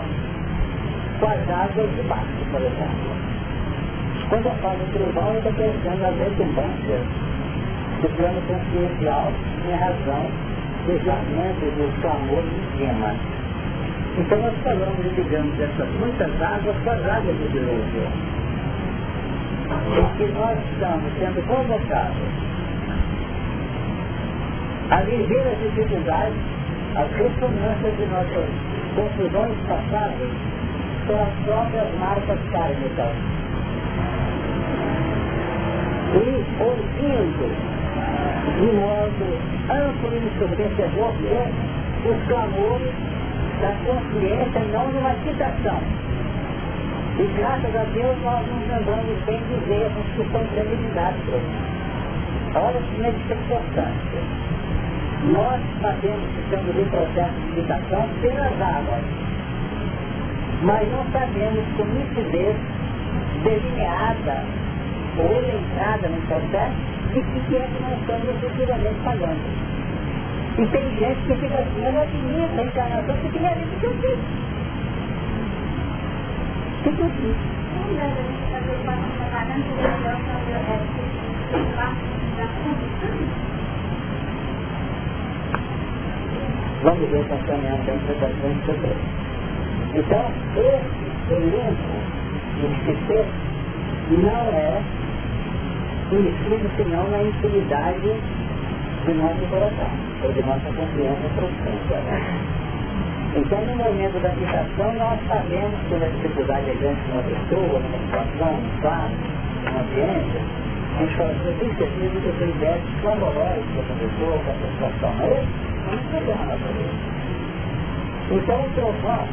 com as águas de baixo, por exemplo. Quando eu falo em trovão, eu estou pensando nas redundâncias do plano consciencial, minha razão, dos lamentos, dos clamores de cima. Então nós falamos, digamos, dessas muitas águas com as águas do dilúvio. em que nós estamos sendo convocados a viver as dificuldades, as ressonâncias de nossas confusões passadas são as próprias marcas kármicas. E ouvindo de modo amplo e ensurdecedor os clamores da consciência, não de uma citação. E graças a Deus nós nos lembramos bem de erros que são credibilidades Olha como é importante. Nós sabemos que estamos em processo de citação pelas águas, mas não sabemos com nitidez delineada ou entrada no processo de que é que nós estamos efetivamente falando. E tem gente que fica assim, eu não admiro essa encarnação porque minha vida que eu fiz. Que eu fiz. Vamos ver essa caminhada da interpretação de Deus. Então, esse elenco de ser não é conhecido senão na intimidade do nosso coração ou de nossa consciência profunda. Então, no momento da citação, nós sabemos que a dificuldade é grande de uma pessoa, numa situação, num quadro, numa ambiente, a gente fala, eu tenho certeza que eu tenho ideias clamorosas com essa pessoa, com essa situação, mas não problema na cabeça. Então, o trovão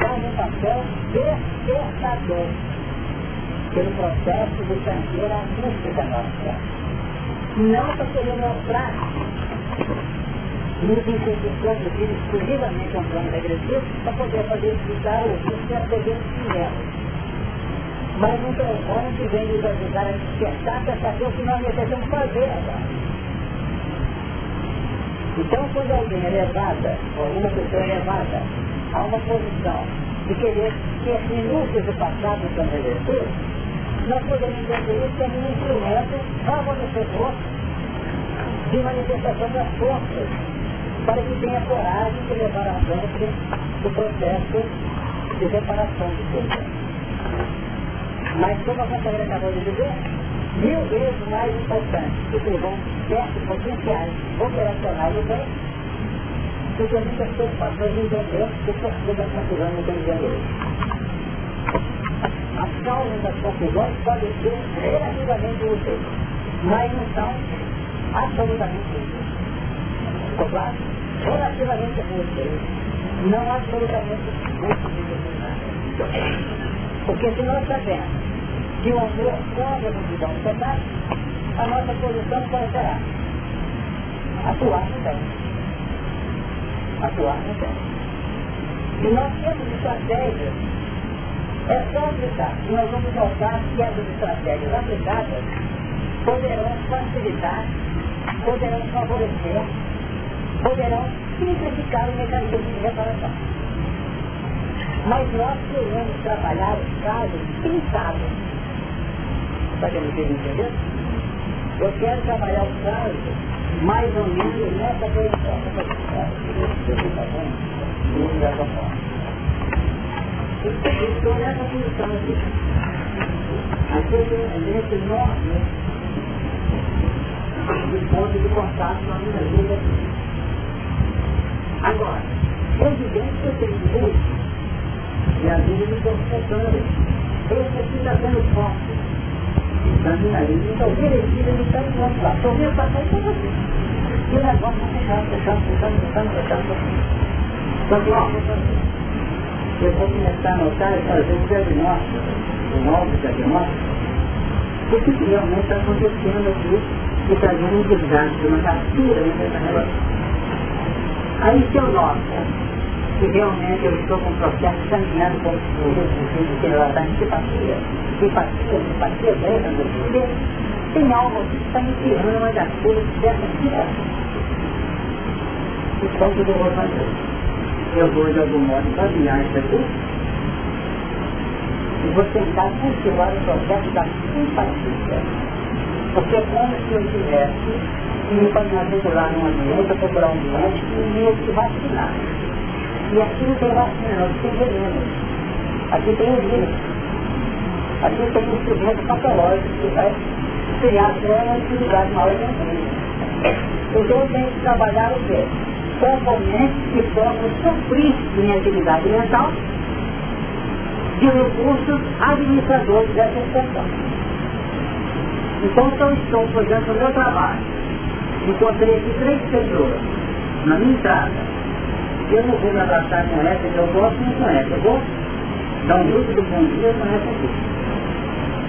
faz um papel despertador pelo processo de tranqueira acústica nossa. Não para querer mostrar nos incentivando exclusivamente a um plano regressivo para poder fazer explicar o que é poder chinelo. Mas não telefone que vem nos ajudar a despertar para saber o que nós necessitamos fazer agora. Então, quando alguém é levada, ou alguma pessoa é levada a uma posição de querer ter minúcias do passado no plano nós podemos entender isso como um instrumento favorecedor de manifestação das forças, para que tenha coragem de levar à frente o processo de reparação de coisas. Mas como a Catarina acabou de dizer, mil vezes mais importante que sejam certos potenciais operacionais do bem do que preocupações de entender que que da confusão no Rio de Janeiro. As causas das confusões podem ser relativamente úteis, mas não são absolutamente claro? Relativamente útil. Não absolutamente. Porque se nós sabemos que o amor pode a multidão pecado, a nossa posição qual será? Atuar no bem. Atuar no bem. E nós temos estratégias. É só aplicar. Nós vamos notar que essas estratégias aplicadas poderão facilitar poderão favorecer, poderão simplificar o mecanismo de reparação. Mas nós queremos trabalhar os casos pensados. Está querendo entender? Eu quero trabalhar os casos mais ou menos nessa posição. Estou nessa posição aqui. É nesse enorme de ponto de contato com a minha vida. Agora, é evidente que eu tenho direito e a vida me confessando. Esse aqui está sendo forte. Na minha vida, então direitinho ele está enquanto lá. Estou vendo passar com você. E o negócio está fechando, fechando, fechando, fechando, fechando. Então, ó, eu vou começar a notar e fazer um diagnóstico, um novo diagnóstico, o que realmente está acontecendo aqui e trazer um desgaste, uma captura nessa relação. Aí se eu noto que realmente eu estou com um processo caminhando com o sentido de relatar antipatia, simpatia, simpatia dessa porque tem algo que está me tirando uma das coisas dessa situação. Então o que eu vou fazer? Eu vou de algum modo caminhar isso aqui e vou tentar cultivar o processo da simpatia porque é como se eu tivesse que me matricular num ambiente, procurar um médico e me que vacinar. E aqui não tem vacina, não, tem veneno. Aqui tem o vírus. Aqui tem um instrumento patológico que vai criar uma atividade maior de Então eu tenho que trabalhar o quê? Componentes que possam suprir minha atividade mental de recursos administradores dessa expressão. Então, se eu estou fazendo o meu trabalho, encontrei aqui três pessoas na minha entrada, eu não vou me abraçar com essa que eu gosto, não com essa. Eu gosto, dá um grupo do bom dia com essa aqui.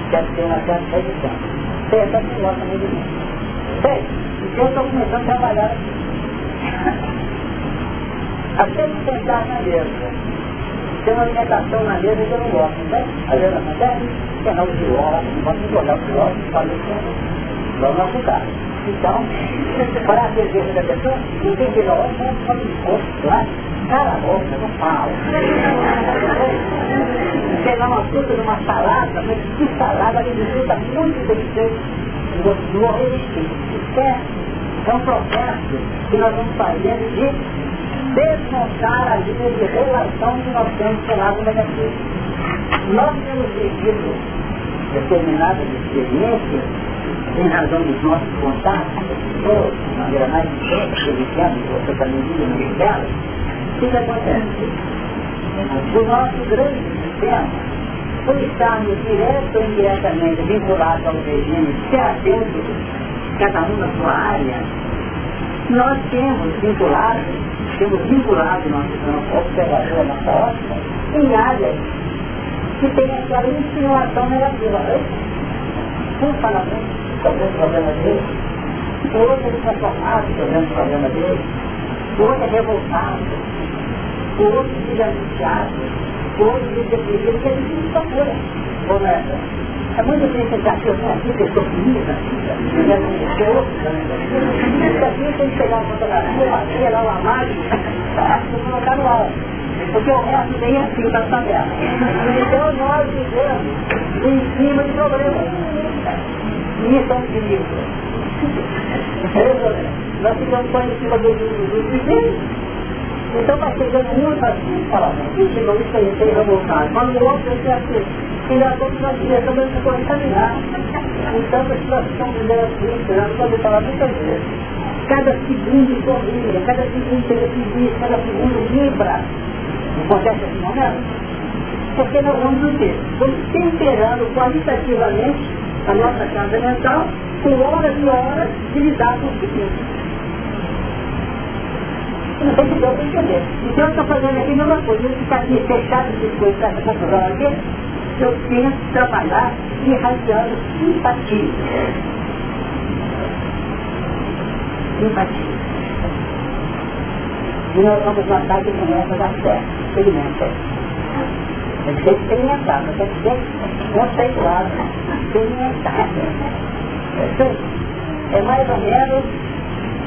Quero ter uma certa edição. Tem essa que gosta muito de mim. Sei, então eu estou começando a trabalhar até me sentar na mesa. Tem uma alimentação na mesa que eu não gosto, né? Às vezes acontece, pegar o não posso jogar o pior, fazer isso, vamos ajudar. Então, para a cerveja da pessoa, não tem que não só me encosto lá, cara a boca, não fala. Pegar uma fruta numa salada, mas que salada de fruta muito feita, no resistente, certo? É um processo que nós vamos fazendo de desmontar a linha de relação que nós temos com o lado negativo. Nós temos vivido determinadas experiências em razão dos nossos contatos, pessoas, de maneira mais intensa, que vivemos, você também vive no dela, o que, que acontece? O nosso grande sistema, por estarmos direto ou indiretamente vinculados ao regime terapêutico, cada um na sua área, nós temos vinculado, temos vinculado nosso campo observador, nossa ótica, em áreas que tem aquela insinuação negativa. Um fala bem, sobre o problema dele, o outro é transformado sobre o problema dele, o outro é revoltado, o outro fica angustiado, o outro fica deprimido, porque é difícil procura. Não é? É muito difícil achar que eu sou aqui, que eu sou bonita, eu já não sou. Isso aqui tem que pegar uma fotografia, uma cera, uma máquina, colocar no alto. Porque o resto nem é assim da tabela. Então nós vivemos em cima de problemas. E isso é um perigo. Nós ficamos só em cima do do Então vai chegando muito assim, fala, isso chegou isso aí, tem revoltado. Quando o outro é assim, e nós vamos nós também se contaminar. Então a situação de Cristo, nós podemos falar muitas vezes. Cada segundo sorria, cada segundo esse cada segundo vibra. Não acontece assim, não é? Porque nós vamos o quê? Vamos temperando qualitativamente a nossa casa mental com horas e horas de lidar com o seguinte. Não tem que dar para entender. Então eu estou fazendo aqui a mesma coisa. Eu ficar aqui fechado de coisa, essa confusão aqui, eu tento trabalhar irradiando simpatia. Simpatia. E nós vamos notar que começa a dar certo. Experimenta. Tem que ser experimentado, tem que ser conceituado, experimentado. É mais ou menos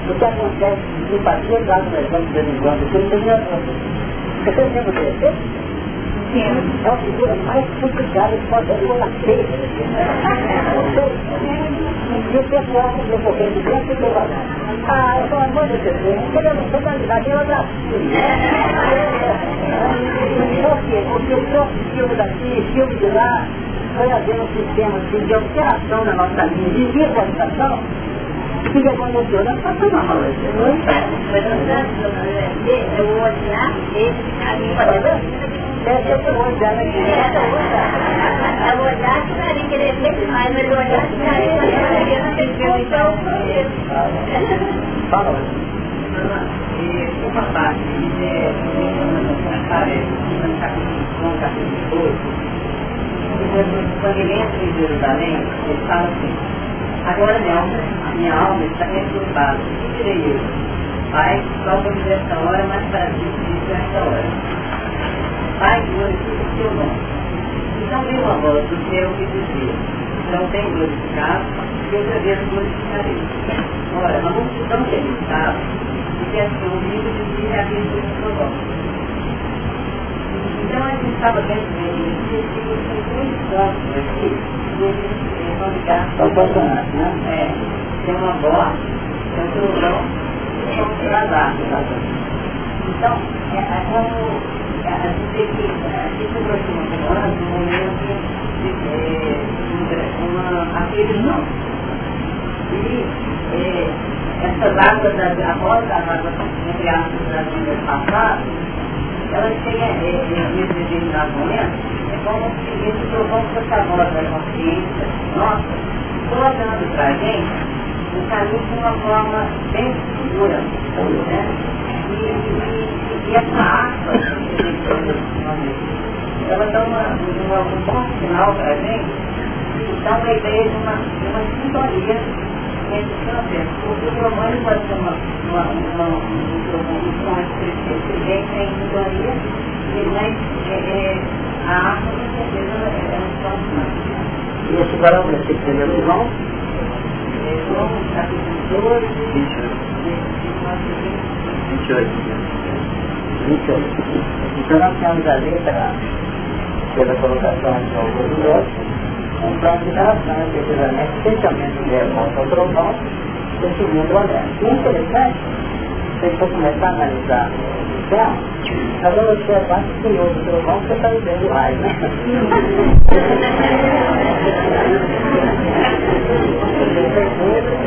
o que acontece em simpatia, claro, nós vamos de vez em quando, que não tem nada. Você tem tempo desse? É uma figura mais complicada que pode ser uma feia. E o pessoal que eu vou de dentro, eu vou Ah, pelo amor de Deus, queremos totalidade, eu abraço. Por quê? Porque o próprio filme daqui, filme de lá, foi havendo um sistema assim, de alteração na nossa linha de visualização, o que aconteceu? Nós passamos mal hoje. Eu vou olhar, a minha Deve ser o olhar aqui. É o olhar que ia querer ver mais, mas o olhar que ia querer então Fala. Uma parte é aparece no capítulo 12, quando ele entra em Jerusalém, ele fala assim, agora minha alma, a minha alma está perturbada, o que direi eu? Pai, salva-me desta hora, mas para ti, esta hora. Pai, glorifica o seu nome. Então veio uma voz do céu que dizia, não tem glorificado, que outra vez glorificarei. Ora, a multidão que ele estava, e que assim ouvindo, dizia a Deus do seu nome. Então a gente estava dentro dele, e você tem dois pontos aqui, e eles vão ligar. São né? É, tem uma voz, tem um e tem um travado. Então, é, é como a gente tem que se aproxima agora do momento é, uma, aquele não. E é, essas águas, da, a roda, as águas, entre aspas, das vidas passadas, têm é, nesse determinado momento, é como se esse trovão fosse a voz da consciência nossa, colocando para a gente o caminho de uma forma bem segura. Né? E, e, e essa aspa, ela dá uma, uma, um bom sinal para a gente, dá uma ideia de uma, de uma sintonia o romano pode ser uma, uma, uma, um mais crescente em sintonia, mas é, é, a arma com certeza é um ponto E esse varão, esse primeiro irmão, João capítulo 12, 28. 28. Então nós temos ali pela, pela colocação de alguns dos um plano de relação, efetivamente, especialmente o irmão ao trovão, definindo o. E interessante, se você começar a analisar o céu, vamos observar que o Senhor do trovão você está vivendo mais, né?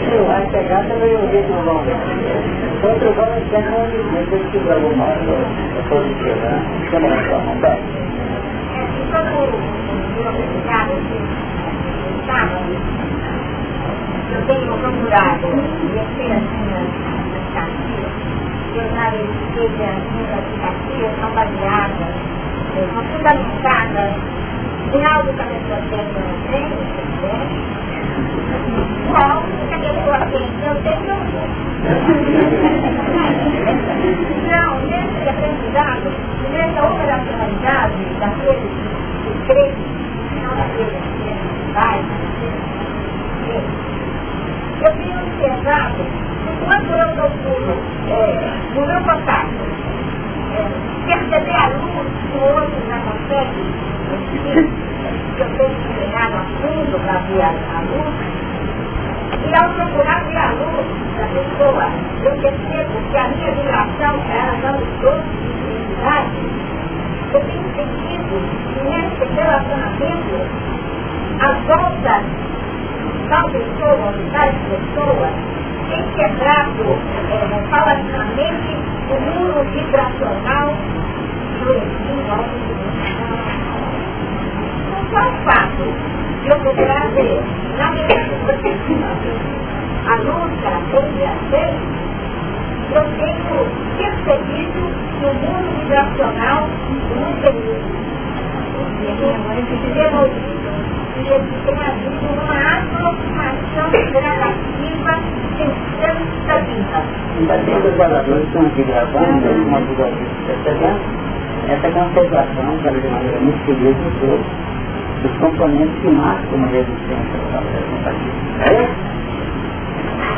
Você vai pegar também o jeito do nome. Então, trovão é que é um jeito que vai arrumar, é positivo, né? Chama na sua mão, Eu tenho procurado descer assim nas caixinhas, eu já que as caixinhas são baseadas, são fundamentadas em algo que a pessoa tem que não tem, né? Algo que a pessoa tem que eu tenho não, nesse aprendizado, nessa operacionalidade daqueles que creem, não daqueles que vai, eu tenho observado que quando eu procuro, é, no meu contato, é, perceber a luz que o outro já consegue, que eu tenho que chegar a fundo para ver a, a luz, e ao procurar ver a luz da pessoa, eu percebo que a minha vibração, ela não estou de felicidade, eu tenho sentido que nesse relacionamento, as voltas tal pessoa, tais pessoas, tem quebrado é, paulatinamente o muro vibracional do ensino Não só o fato de eu procurar ver na minha a luta entre as seis, eu tenho percebido que o mundo vibracional do período demolido e eles têm havido uma aproximação gradativa em tanta vida. Tem os que estão aqui gravando, uma dos percebendo essa conservação, que de maneira muito feliz do corpo, dos componentes que marcam uma resistência ao É?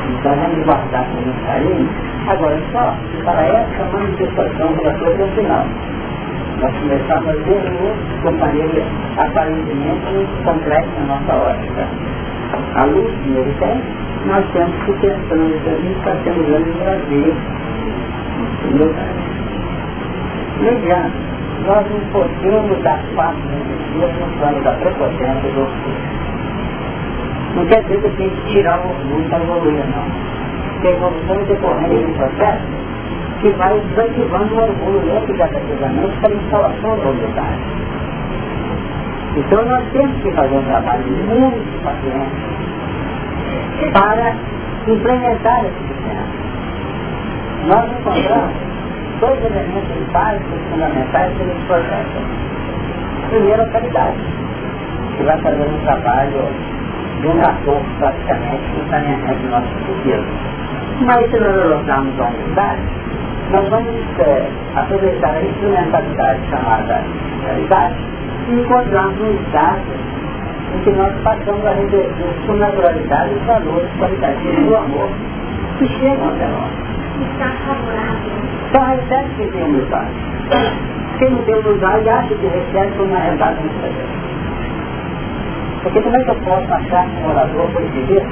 Então vamos guardar com muito carinho. Agora só, para essa manifestação da coisa final. Nós começamos a ver o companheiro aparentemente muito complexo na nossa ótica. A luz que ele tem, nós temos que pensando que a gente está sendo grande no Brasil. Mediante, nós não podemos dar passo no plano da prepotência do Não quer dizer que tem que tirar o orgulho para evoluir, não. Porque a evolução decorrente do processo que vai desativando o orgulho gradativamente para a instalação da humildade. Então nós temos que fazer um trabalho muito paciente para implementar esse sistema. Nós encontramos dois elementos básicos fundamentais que nos projetam. Primeiro, a caridade, que vai fazer um trabalho de um ator praticamente no saneamento do nosso futuro. Mas se nós adotarmos a humildade, nós vamos é, aproveitar a instrumentalidade chamada realidade e encontrarmos um estado em que nós passamos a rever com naturalidade os valores qualitativos do amor que chegam até nós. Está favorável. Então recebe quem tem humildade. Quem não tem humildade acha que recebe por uma realidade muito presente. Porque como é que eu posso achar que um orador foi viver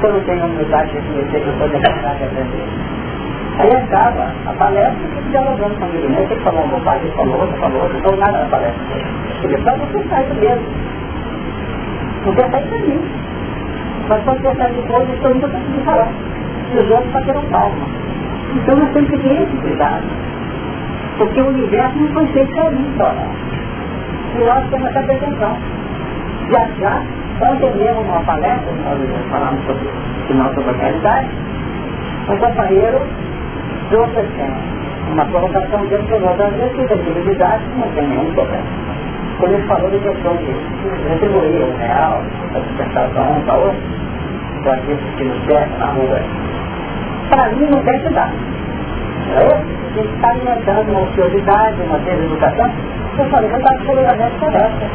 se eu não tenho humildade de reconhecer que eu sou necessário de aprender? Aí acaba a palestra e dialogando comigo. Né? Você falou uma bobagem, falou outra, falou outra, não nada na palestra. Porque só você sai do mesmo. Não quer sair mim. Mas quando você sai de coisa, estou indo conseguir falar. E os outros bateram palma. Então nós temos que ter esse cuidado. Porque o universo não foi feito para mim só. E nós temos essa pretensão. Já já, ontem mesmo numa palestra, nós falamos sobre final sobre a realidade, um companheiro trouxe assim, uma colocação de nós, às vezes, de atividade não tem nenhum problema. Quando ele falou de questão de retribuir o real, a dispensação um para outro, para aqueles que nos servem na rua, para mim não tem a gente está alimentando uma ociosidade, uma deseducação. Eu falei, você está absolutamente correta.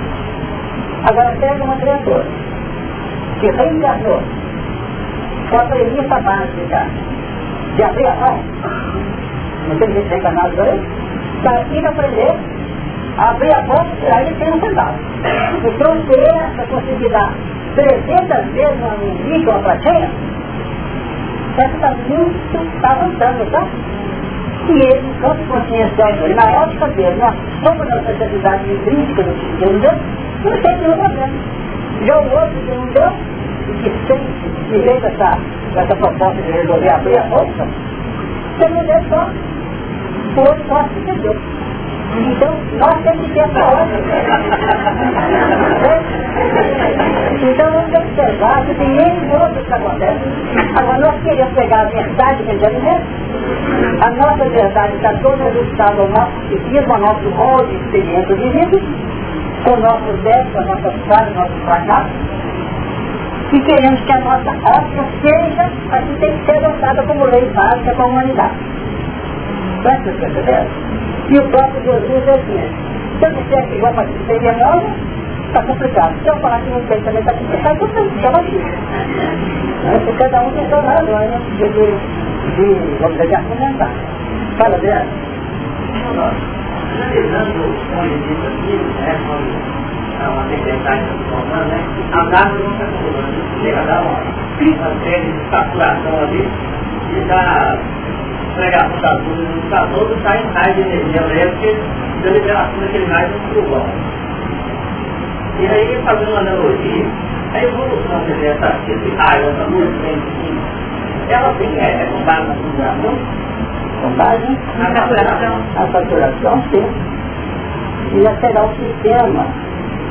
Agora pega uma criatura que reencarnou com a premissa básica de abrir a mão. Não tem gente reencarnado aí? Para aqui aprender a abrir a boca e ele sem um centavo. Então, se essa conseguir dar 300 vezes uma ou uma plateia, essa está muito, está avançando, tá? E ele, no campo dele, na ótica dele, na sombra da sociedade intrínseca do que ele deu, não tem nenhum problema. Já o outro que não deu, e que sente, que vem com essa, essa proposta de resolver abrir a bolsa, se não der só, o outro pode entender. Então, nós temos que ter essa ordem. então, vamos observar que tem N outros que acontecem. Agora, nós queremos pegar a verdade que mesmo. A nossa verdade está toda ajustada ao nosso psiquismo, ao nosso modo de experiência de vida, com o nosso déficit, as nossas falhas, nossos fracassos. E queremos que a nossa ótica seja a que tem que ser adotada como lei básica para a humanidade. Presta atenção, e o próprio Jesus é assim. Se eu disser que João Batista seria nova, está complicado. Se eu falar que não tem também está complicado, eu tenho que aqui. Porque cada um tem sua razão né? de, de, de, vamos dizer, de argumentar. Fala, Adriano. Analisando o ponto de vista aqui, quando uma tempestade está formando, né, a água não está acumulando, chega a dar uma, uma série de saturação ali, e dá pregação da luz no computador, sai um raio de energia elétrica da liberação daquele raio no trovão. E aí, fazendo uma analogia, a evolução dessa, desse raio, essa luz que vem de cima, ela tem, é, é com base na saturação? Com base na saturação? A saturação, sim. E já será o sistema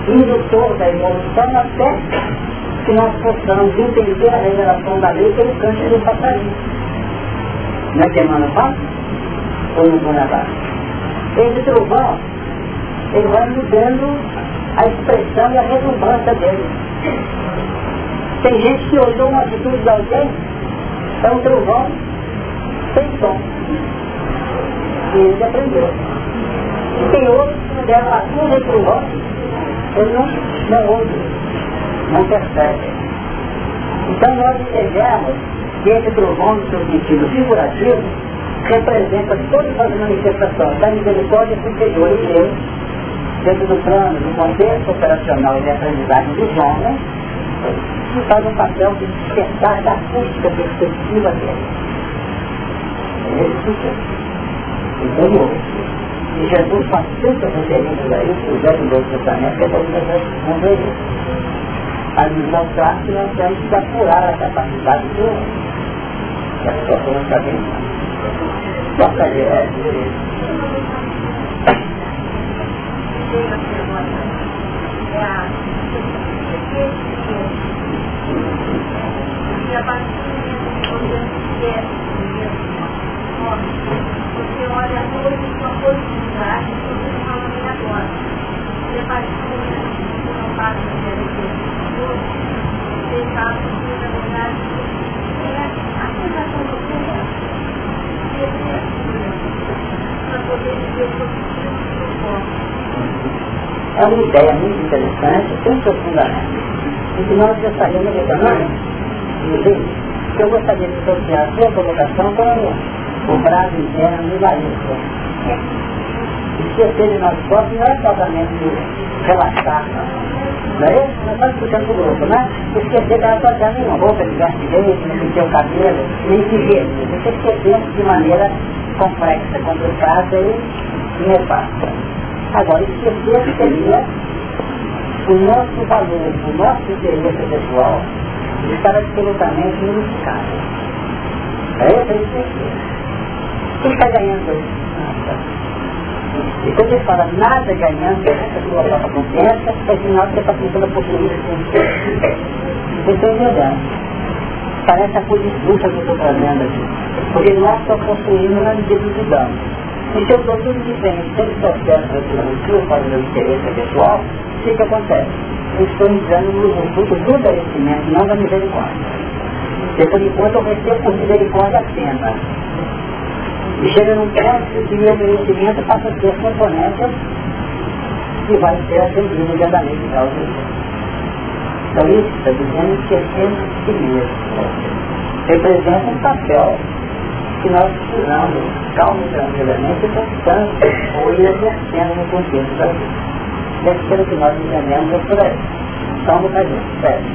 indutor da evolução até que nós possamos entender a revelação da lei pelo câncer do passarinho na semana fala? Ou no Guanabara? Esse trovão, ele vai mudando a expressão e a redundância dele. Tem gente que olhou uma atitude de alguém, é um trovão sem som. E ele aprendeu. E tem outros que deram a do trovão, ele não, não ouve, não percebe. Então nós entendemos que esse trovão, no seu sentido figurativo, representa todas as manifestações da misericórdia superior de Deus, dentro do plano, do contexto operacional e de aprendizagem dos homens, que faz um papel de despertar da acústica perspectiva dele. É esse sentido. Então, e Jesus faz tantas referências a isso, o Velho Novo Testamento, que é para ver isso. A nos mostrar que nós temos que apurar a capacidade do homem a situação não está bem. Toca aí, é. E a partir você olha a coisa de uma possibilidade que você fala bem agora. E a partir do momento que não a você sabe que na verdade é uma ideia muito interessante, tem seu fundamento. E que nós gostaríamos de também, que eu gostaria de associar a sua colocação com o brado interno do Larissa. Esquecer de nós próprios não é totalmente relaxar, não é isso? Nós estamos com o grupo, né? Esquecer que ela está usando uma roupa de veste leite, não o cabelo, nem se vê. Você esquecer de maneira complexa, complicada e nefasta. Agora, esquecer seria o nosso valor, o nosso interesse pessoal está absolutamente unificado. É isso que a Quem está ganhando. E quando ele fala nada ganhando essa sua própria consciência, é sinal que você está tentando possuir Você está entendendo? Parece a coisa injusta que eu estou trazendo aqui. Porque nós estamos construindo na individualidade. E se eu estou tudo diferente, sempre processo resolutivo para o meu interesse pessoal, o que, que acontece? Eu estou entrando no resultado do merecimento, não da misericórdia. Porque por enquanto eu recebo por misericórdia apenas. E chega num ponto que o merecimento passa a ser componente que vai ser atendido imediatamente para o Então isso está dizendo que é sempre si mesmo. Representa um papel que nós precisamos calmo e tranquilamente constante ou exercendo no contexto da vida. Deve ser o que nós entendemos é por aí. Só um sério.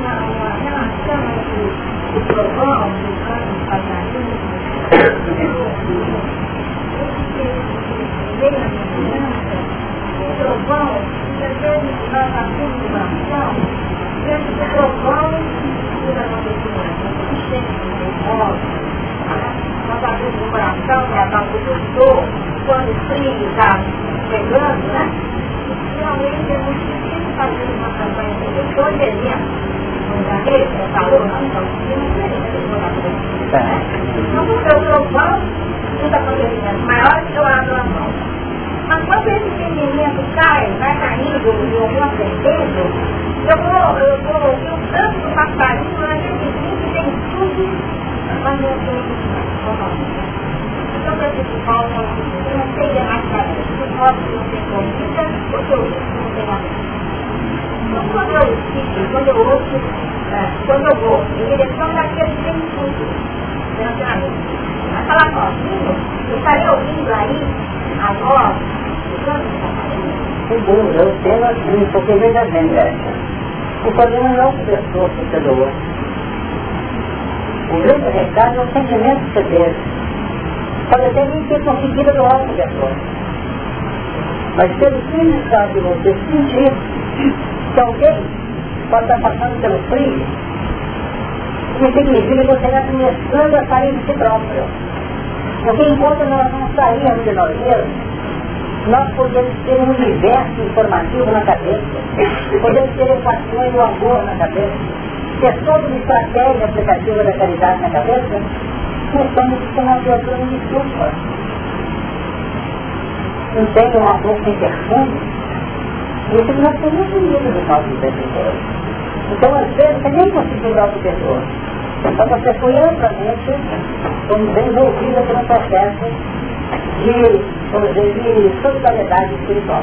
Uma, relação entre o trovão, o canto, o chegando, né? Realmente é muito difícil fazer uma campanha de doutor dezembro. Vendo, Então, eu sou acontecendo. Maior que eu abro. Mas quando esse entendimento cai, vai caindo, eu vou aprendendo, eu vou, eu vou ouvir o canto do passarinho, eu acredito que tem eu tenho então, eu não sei de mais eu eu. Então, quando eu fico, quando eu ouço, quando eu vou em direção daquele que tudo, vai falar sozinho, eu estaria ouvindo aí a voz do canto do passarinho? Sem dúvida, eu tenho assim, porque veja bem, o problema não é o pessoa que você doa. O grande recado é o sentimento que você teve. Pode até nem ter conseguido doar a pessoa. Mas pelo simples fato de você sentir que alguém pode estar passando pelo frio, isso significa que você está começando a sair de si próprio. Porque enquanto nós não saímos de nós mesmos, nós podemos ter um universo informativo na cabeça, podemos ter equações do amor na cabeça, ter toda uma estratégia aplicativa da caridade na cabeça, nós estamos com uma criatura desculpa. Não tem uma boca sem perfume. Isso que nós temos unidos os nossos defensores. Então, às vezes, você nem conseguiu dar outra pessoa. Então, você foi amplamente envolvida por um processo de, vamos dizer, de solidariedade espiritual.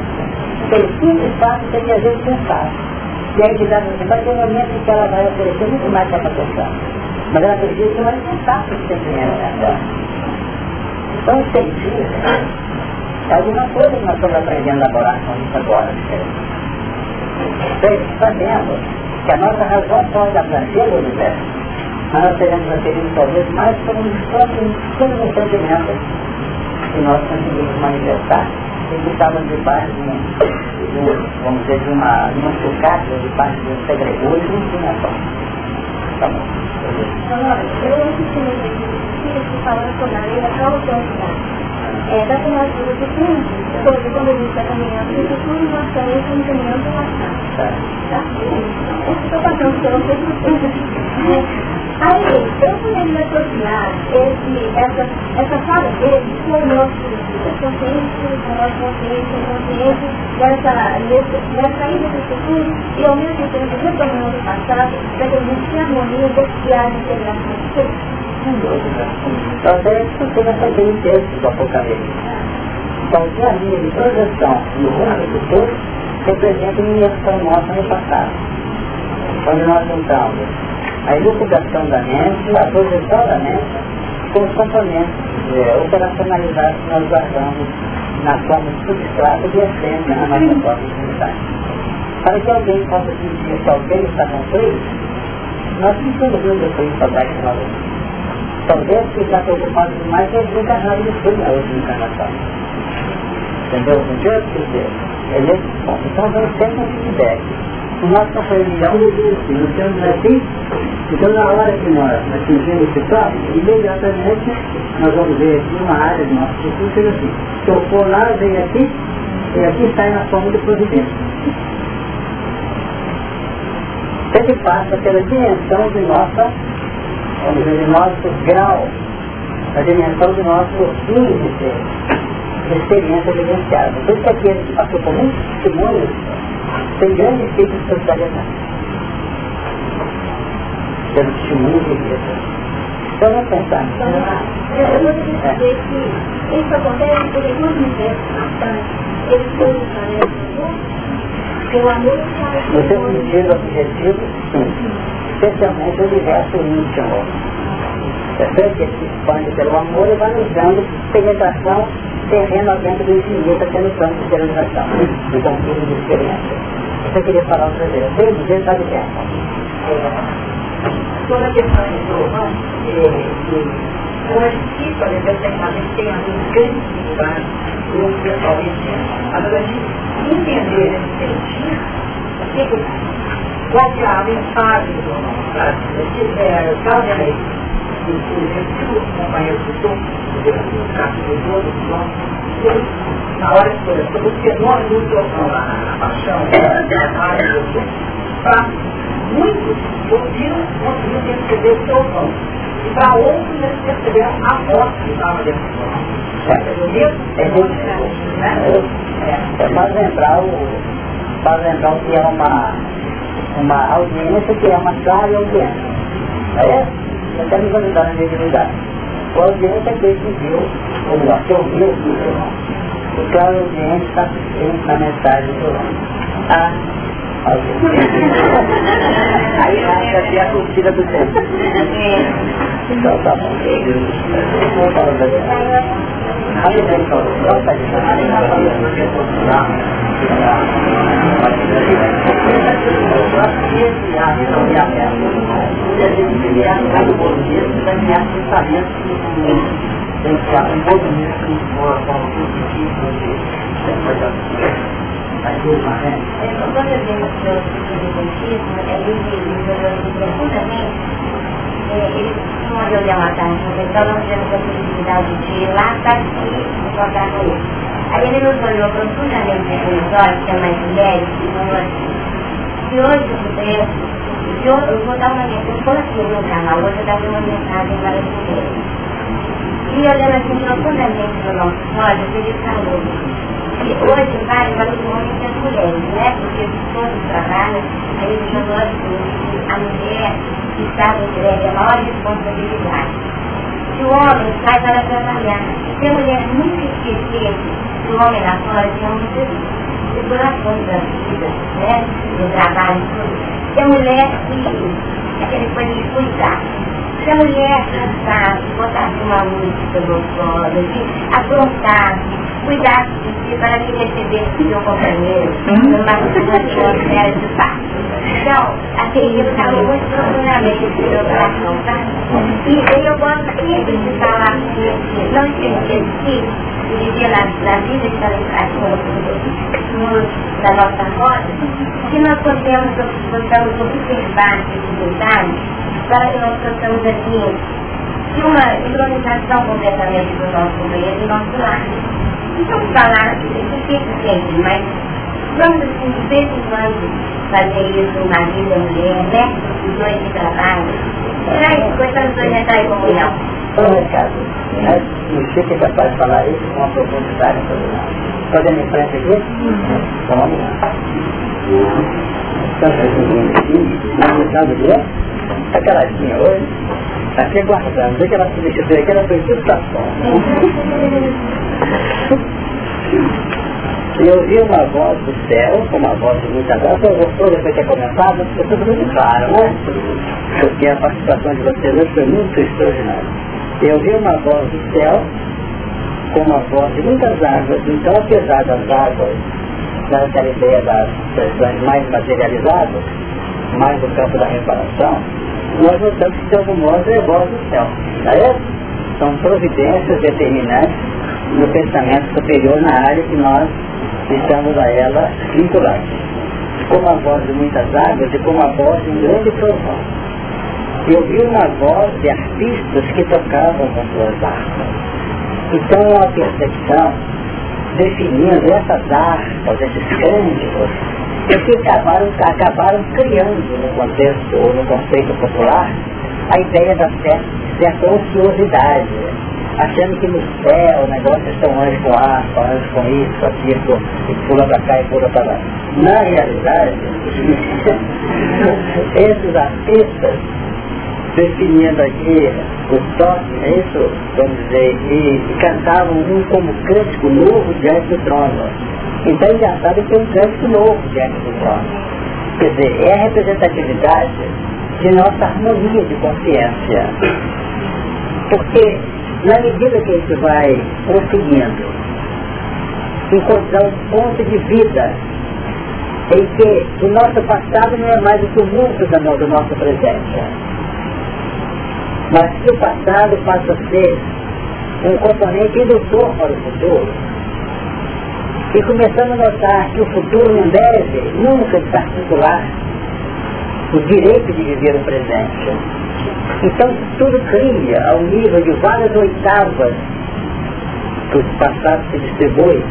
Pelo simples fato de ter, às vezes, pensado e aí diz assim, vai ter um momento que ela vai oferecer muito mais para a pessoa. Mas ela precisa que não contato com o sentimento dela. Então sentir é alguma coisa que nós estamos aprendendo a elaborar com isso agora. Vocês sabemos que a nossa razão pode abranger o universo. Mas nós seremos atendidos talvez mais por um próprio sentimento que nós conseguimos manifestar e que debaixo de um vamos dizer, de uma, de uma sucata, de parte de um segredo, e não tinha só. Tá bom. Eu insisti falando sobre a lei da autoridade. É, da assinatura do fundo, sobre quando a gente está caminhando, e do fundo nós temos um caminhando passado. Tá? Estou passando pelo que Aí, eu poderia associar esse, essa, essa fala dele com o nosso consciência, com a nossa consciência, consciência dessa, dessa, dessa ida do futuro e ao mesmo tempo retornando do passado para que a gente tenha harmonia desse de integração. Dúvida. Então, até discutir essa bem texto do Apocalipse. Qualquer linha de projeção no rumo do futuro representa uma imersão nossa no passado. Quando nós juntamos a elucidação da mente, a projeção da mente, com os componentes é, operacionalizados que nós guardamos na forma de substrato de essência na nossa própria intimidade. Para que alguém possa sentir que alguém está com nós sentimos muito frio para baixo de nós. Talvez que está preocupado demais é desencarnar de frio na outra encarnação. Entendeu? Não tinha que dizer. É nesse ponto. Então vamos sempre um feedback. O nosso companheiro nós temos assim, então na hora que nós atingimos esse toque, imediatamente nós vamos ver aqui uma área do nosso circuito assim. Tocou lá, vem aqui, e aqui sai na forma de providência. Ele passa pela dimensão de nossa, dizer, de nosso grau, a dimensão do nosso índice de experiência vivenciada. Por isso que aquele que passou por muitos testemunhos tem grande efeito de solidariedade. Pelo testemunho de vida. Então vamos pensar. Eu vou dizer que isso acontece porque nos universos bastante. Eles foram o amor No seu sentido objetivo, sim. Especialmente o universo íntimo. Percebe que se expande pelo amor e vai nos dando penetração terreno dentro do infinito, até no campo de realização. Então, filho de experiência. Você queria falar outra vez? Eu sei dizer, está de tempo. Toda a questão de João, hoje, se, por exemplo, a gente tem alguns grandes dificuldades, o pessoal Agora, a gente entender esse sentido, qual que é a mensagem do João, sabe? Talvez, o companheiro do topo, o caso do outro, na hora que foi sobre o fenômeno do trovão, a paixão, para muitos ouviram, conseguiram perceber o trovão. E para outros eles perceberam a voz que estava dentro do trovão. É, é, faz lembrar o faz lembrar o que é uma uma audiência que é uma clara audiência. É? até nos ajudar na mediunidade. O audiência é que viu, ou melhor, que ouviu o irmão. O que a audiência está presente na mensagem do irmão. A audiência. Aí nasce aqui a curtida do tempo. Então tá bom. Aí vem só, só para e a gente criar um movimento, vai criar pensamentos tem que criar um movimento de uma forma positiva de Quando eu uma tarde, então nós tivemos a possibilidade de ir lá para e jogar no outro. Aí ele nos olhou profundamente nos olhos, que é mais mulheres, e falou assim, se hoje eu pudesse eu, eu vou dar uma mensagem, eu estou aqui no canal, hoje eu dar uma mensagem para mulheres. E olhando assim no nosso olhos, ele falou que hoje vale para os homens e as mulheres, né? Porque todos trabalham, aí ele falou a mulher está entregue a maior responsabilidade. Se o homem sai para trabalhar, se a mulher nunca esquecer que o homem lá fora tem um tribulações da vida, né? Do trabalho, tudo se a mulher que aquele coisa de cuidar, se a mulher cansasse, botasse uma música gostosa, aprontasse, cuidasse de si para que recebesse seu companheiro numa atmosfera de paz. Então, aquele eu estava muito profundamente no meu coração, tá? E eu gosto sempre de falar que não esquecer de si, de viver na, na vida que está da nossa roda, que nós podemos, podemos observar esses detalhes para que nós possamos assim de uma sincronização completamente do nosso meio e do nosso. Não vamos falar de que sempre, mas vamos assim, de vez em quando fazer isso, o marido e mulher, né? Os dois de trabalho. Será isso, coisa dos dois entrar em comunhão. Todo caso, né? O Chico é capaz de falar isso com uma profundidade nós. Podemos em frente aqui? Vamos lá. Está fazendo aqui, na metade do ano, está caladinha hoje, está aqui guardando, vê que ela se deixa ver aqui, ela foi fora. E eu vi uma voz do céu, com uma voz de muita graça, eu gostou depois de ter começado, ficou tudo muito claro, né? Porque a participação de vocês hoje foi muito extraordinária. Eu vi uma voz do céu, com uma voz de muitas águas, então apesar das águas, naquela ideia das expressões mais materializadas, mais do campo da reparação, nós notamos que de algum modo é voz do céu. É? São providências determinantes no pensamento superior na área que nós estamos a ela vinculados. Como a voz de muitas águas e como a voz de um grande trovão. E ouvi uma voz de artistas que tocavam com suas armas. Então, a percepção definindo essas armas, esses cânticos, é que acabaram, acabaram criando no contexto ou no conceito popular a ideia da certa ociosidade, achando que no céu o negócio estão anjos com arpa, anjos com isso, aquilo, e pula para cá e pula para lá. Na realidade, esses artistas, definindo aqui o toque, é isso, vamos dizer, e, e cantavam um como cântico novo diante do trono. Então sabe que é um cântico novo diante do trono. Quer dizer, é a representatividade de nossa harmonia de consciência. Porque na medida que a gente vai conseguindo encontrar um ponto de vida em que o nosso passado não é mais o tumulto do nosso presente, mas que o passado passa a ser um componente indutor para o futuro, e começamos a notar que o futuro não deve nunca desarticular o direito de viver o presente. Então tudo cria ao nível de várias oitavas que o passado se distribui,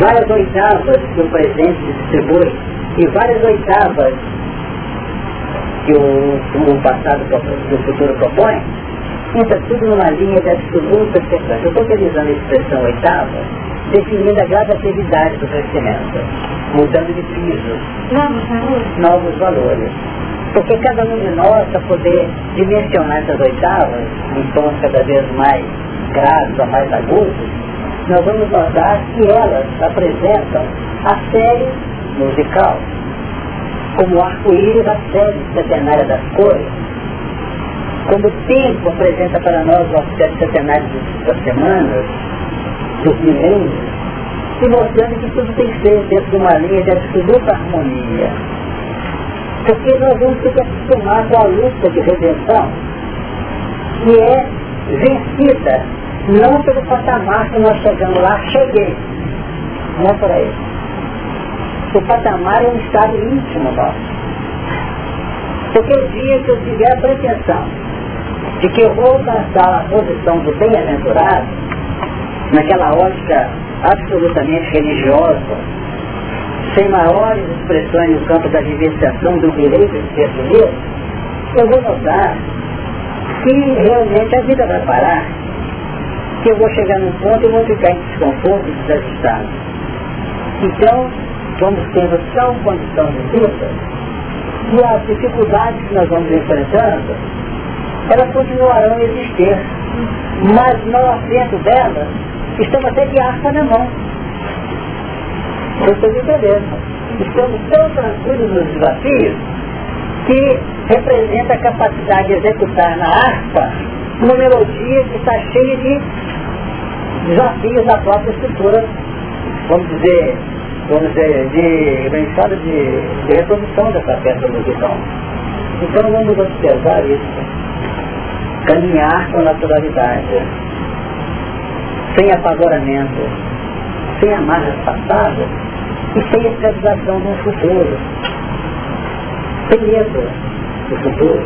várias oitavas que o presente se distribui e várias oitavas que o, o passado que o futuro propõe, entra tudo numa linha de absoluta sequência. Eu estou utilizando a expressão oitava, definindo a gradatividade do crescimento, mudando de piso, novos valores. Novos valores. Porque cada um de nós, para poder dimensionar essas oitavas, em tons cada vez mais graves ou mais agudos, nós vamos notar que elas apresentam a série musical, como o arco-íris a série centenária das cores, como o tempo apresenta para nós o sete centenário das semanas, dos milênios, e mostrando que tudo tem que ser dentro de uma linha de absoluta harmonia porque nós vamos ter que acostumar com a luta de redenção, que é vencida não pelo patamar que nós chegamos lá, cheguei. Não é por aí. O patamar é um estado íntimo nosso. Porque o dia que eu tiver a pretensão de que eu vou alcançar a posição do bem-aventurado, naquela ótica absolutamente religiosa, sem maiores expressões no campo da vivenciação do direito de ser feliz, eu vou notar que realmente a vida vai parar, que eu vou chegar num ponto e vou ficar em desconforto e desajustado. Então, vamos tendo tal condição de vida e as dificuldades que nós vamos enfrentando, elas continuarão a existir. Mas nós, dentro delas, estamos até de arca na mão vocês entenderam. Estamos tão tranquilos nos desafios que representa a capacidade de executar na harpa uma melodia que está cheia de desafios da própria estrutura, vamos dizer, vamos dizer, de, fala, de, de reprodução dessa peça musical. Então vamos observar isso. Caminhar com naturalidade, sem apavoramento, sem amarras passadas, e sem escravização no futuro. Tem medo do futuro.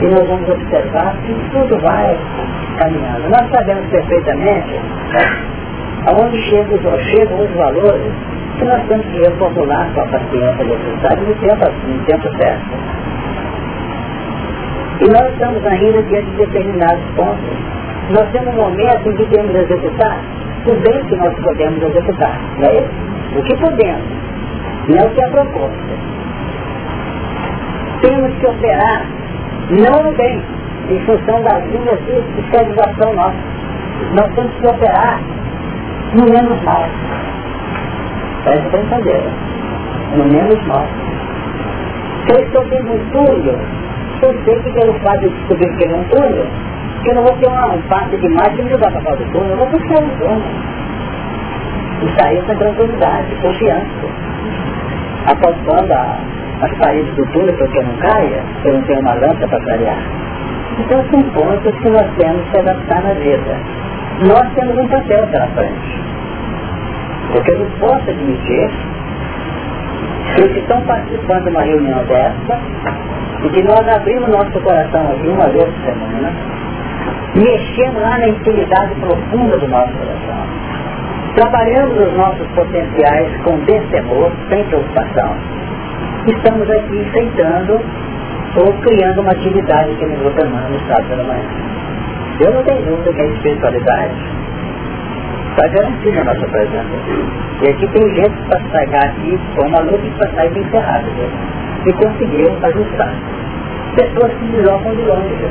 E nós vamos observar que tudo vai caminhando. Nós sabemos perfeitamente aonde chegam os, chegam os valores que nós temos que reformular com a paciência necessária no tempo, no tempo certo. E nós estamos ainda diante de determinados pontos. Nós temos um momento em que temos que executar o bem que nós podemos executar. Não é isso? o que podemos, não o que é proposta. Temos que operar não no bem, em função das linhas de fiscalização nossa. Nós temos que operar no menos mal. Parece brincadeira. No menos mal. Se eu estou um túnel, eu sei que pelo fato de descobrir que é um túnel, que eu não vou ter uma, um passe demais que me levar para fora do túnel, eu vou puxar no túnel e sair com tranquilidade, confiança. Apostando a, as paredes do túnel para que eu não caia, eu não tenho uma lança para clarear. Então são pontos que nós temos que adaptar na vida. Nós temos um papel pela frente. Porque eu não posso admitir que os que estão participando de uma reunião dessa, e que nós abrimos nosso coração aqui uma vez por semana, mexemos lá na intimidade profunda do nosso coração. Trabalhamos os nossos potenciais com destemor, sem preocupação. Estamos aqui enfeitando ou criando uma atividade que nos outra no estado pela manhã. Eu não tenho dúvida que a espiritualidade está garantida a nossa presença. E aqui tem gente para chegar aqui com uma luta para sair encerrada. E conseguiu ajustar. Pessoas que deslocam de longe.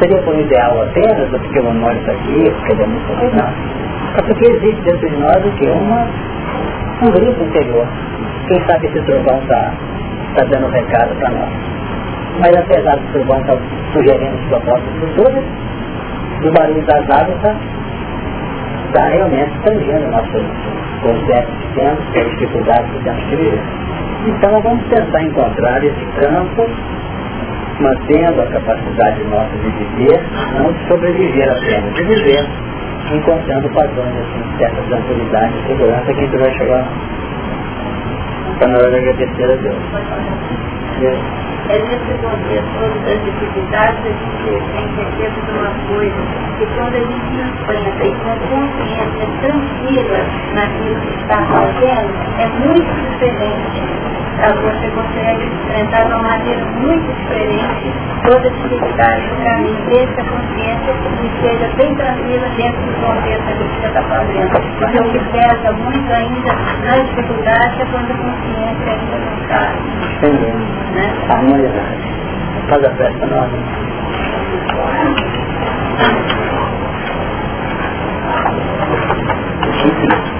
Seria por ideal apenas, porque o amor está aqui, porque é muito não. É porque existe dentro de nós o que? Uma, um grupo interior. Quem sabe esse trovão está tá dando recado para nós. Mas apesar do trovão estar tá sugerindo as propostas futuras, o barulho das águas está tá realmente tangendo o nosso conceito que temos, as dificuldades que temos que viver. Então vamos tentar encontrar esse campo mantendo a capacidade nossa de viver, não de sobreviver apenas, de viver, encontrando padrões assim, certa tranquilidade e segurança que a gente vai chegar. Está na hora de agradecer a Deus. É nesse contexto das dificuldades a gente tem certeza de uma coisa, que quando a gente enfrenta e com consciência tranquila naquilo que está fazendo, é muito diferente você consegue enfrentar de uma maneira muito diferente toda a dificuldade do caminho, desde a consciência que seja bem tranquila dentro do contexto que você está fazendo. Porque o que pesa muito ainda na dificuldade é quando a consciência ainda não está. Sim, né? Harmonidade. Faz a festa nova.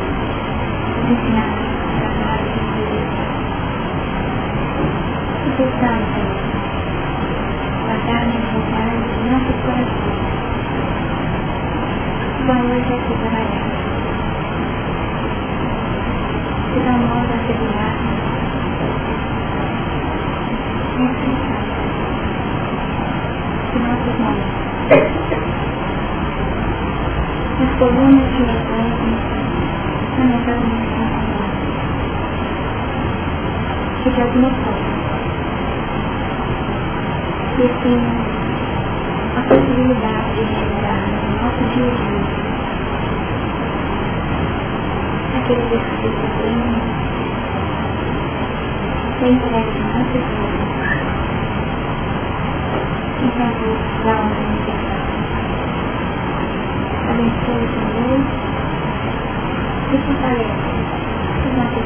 começou. E assim, a possibilidade de chegar no nosso dia a dia, aquele exercício tá bem, bem breve na pessoa, em favor da honra necessária. Abençoe também e fortaleça os nossos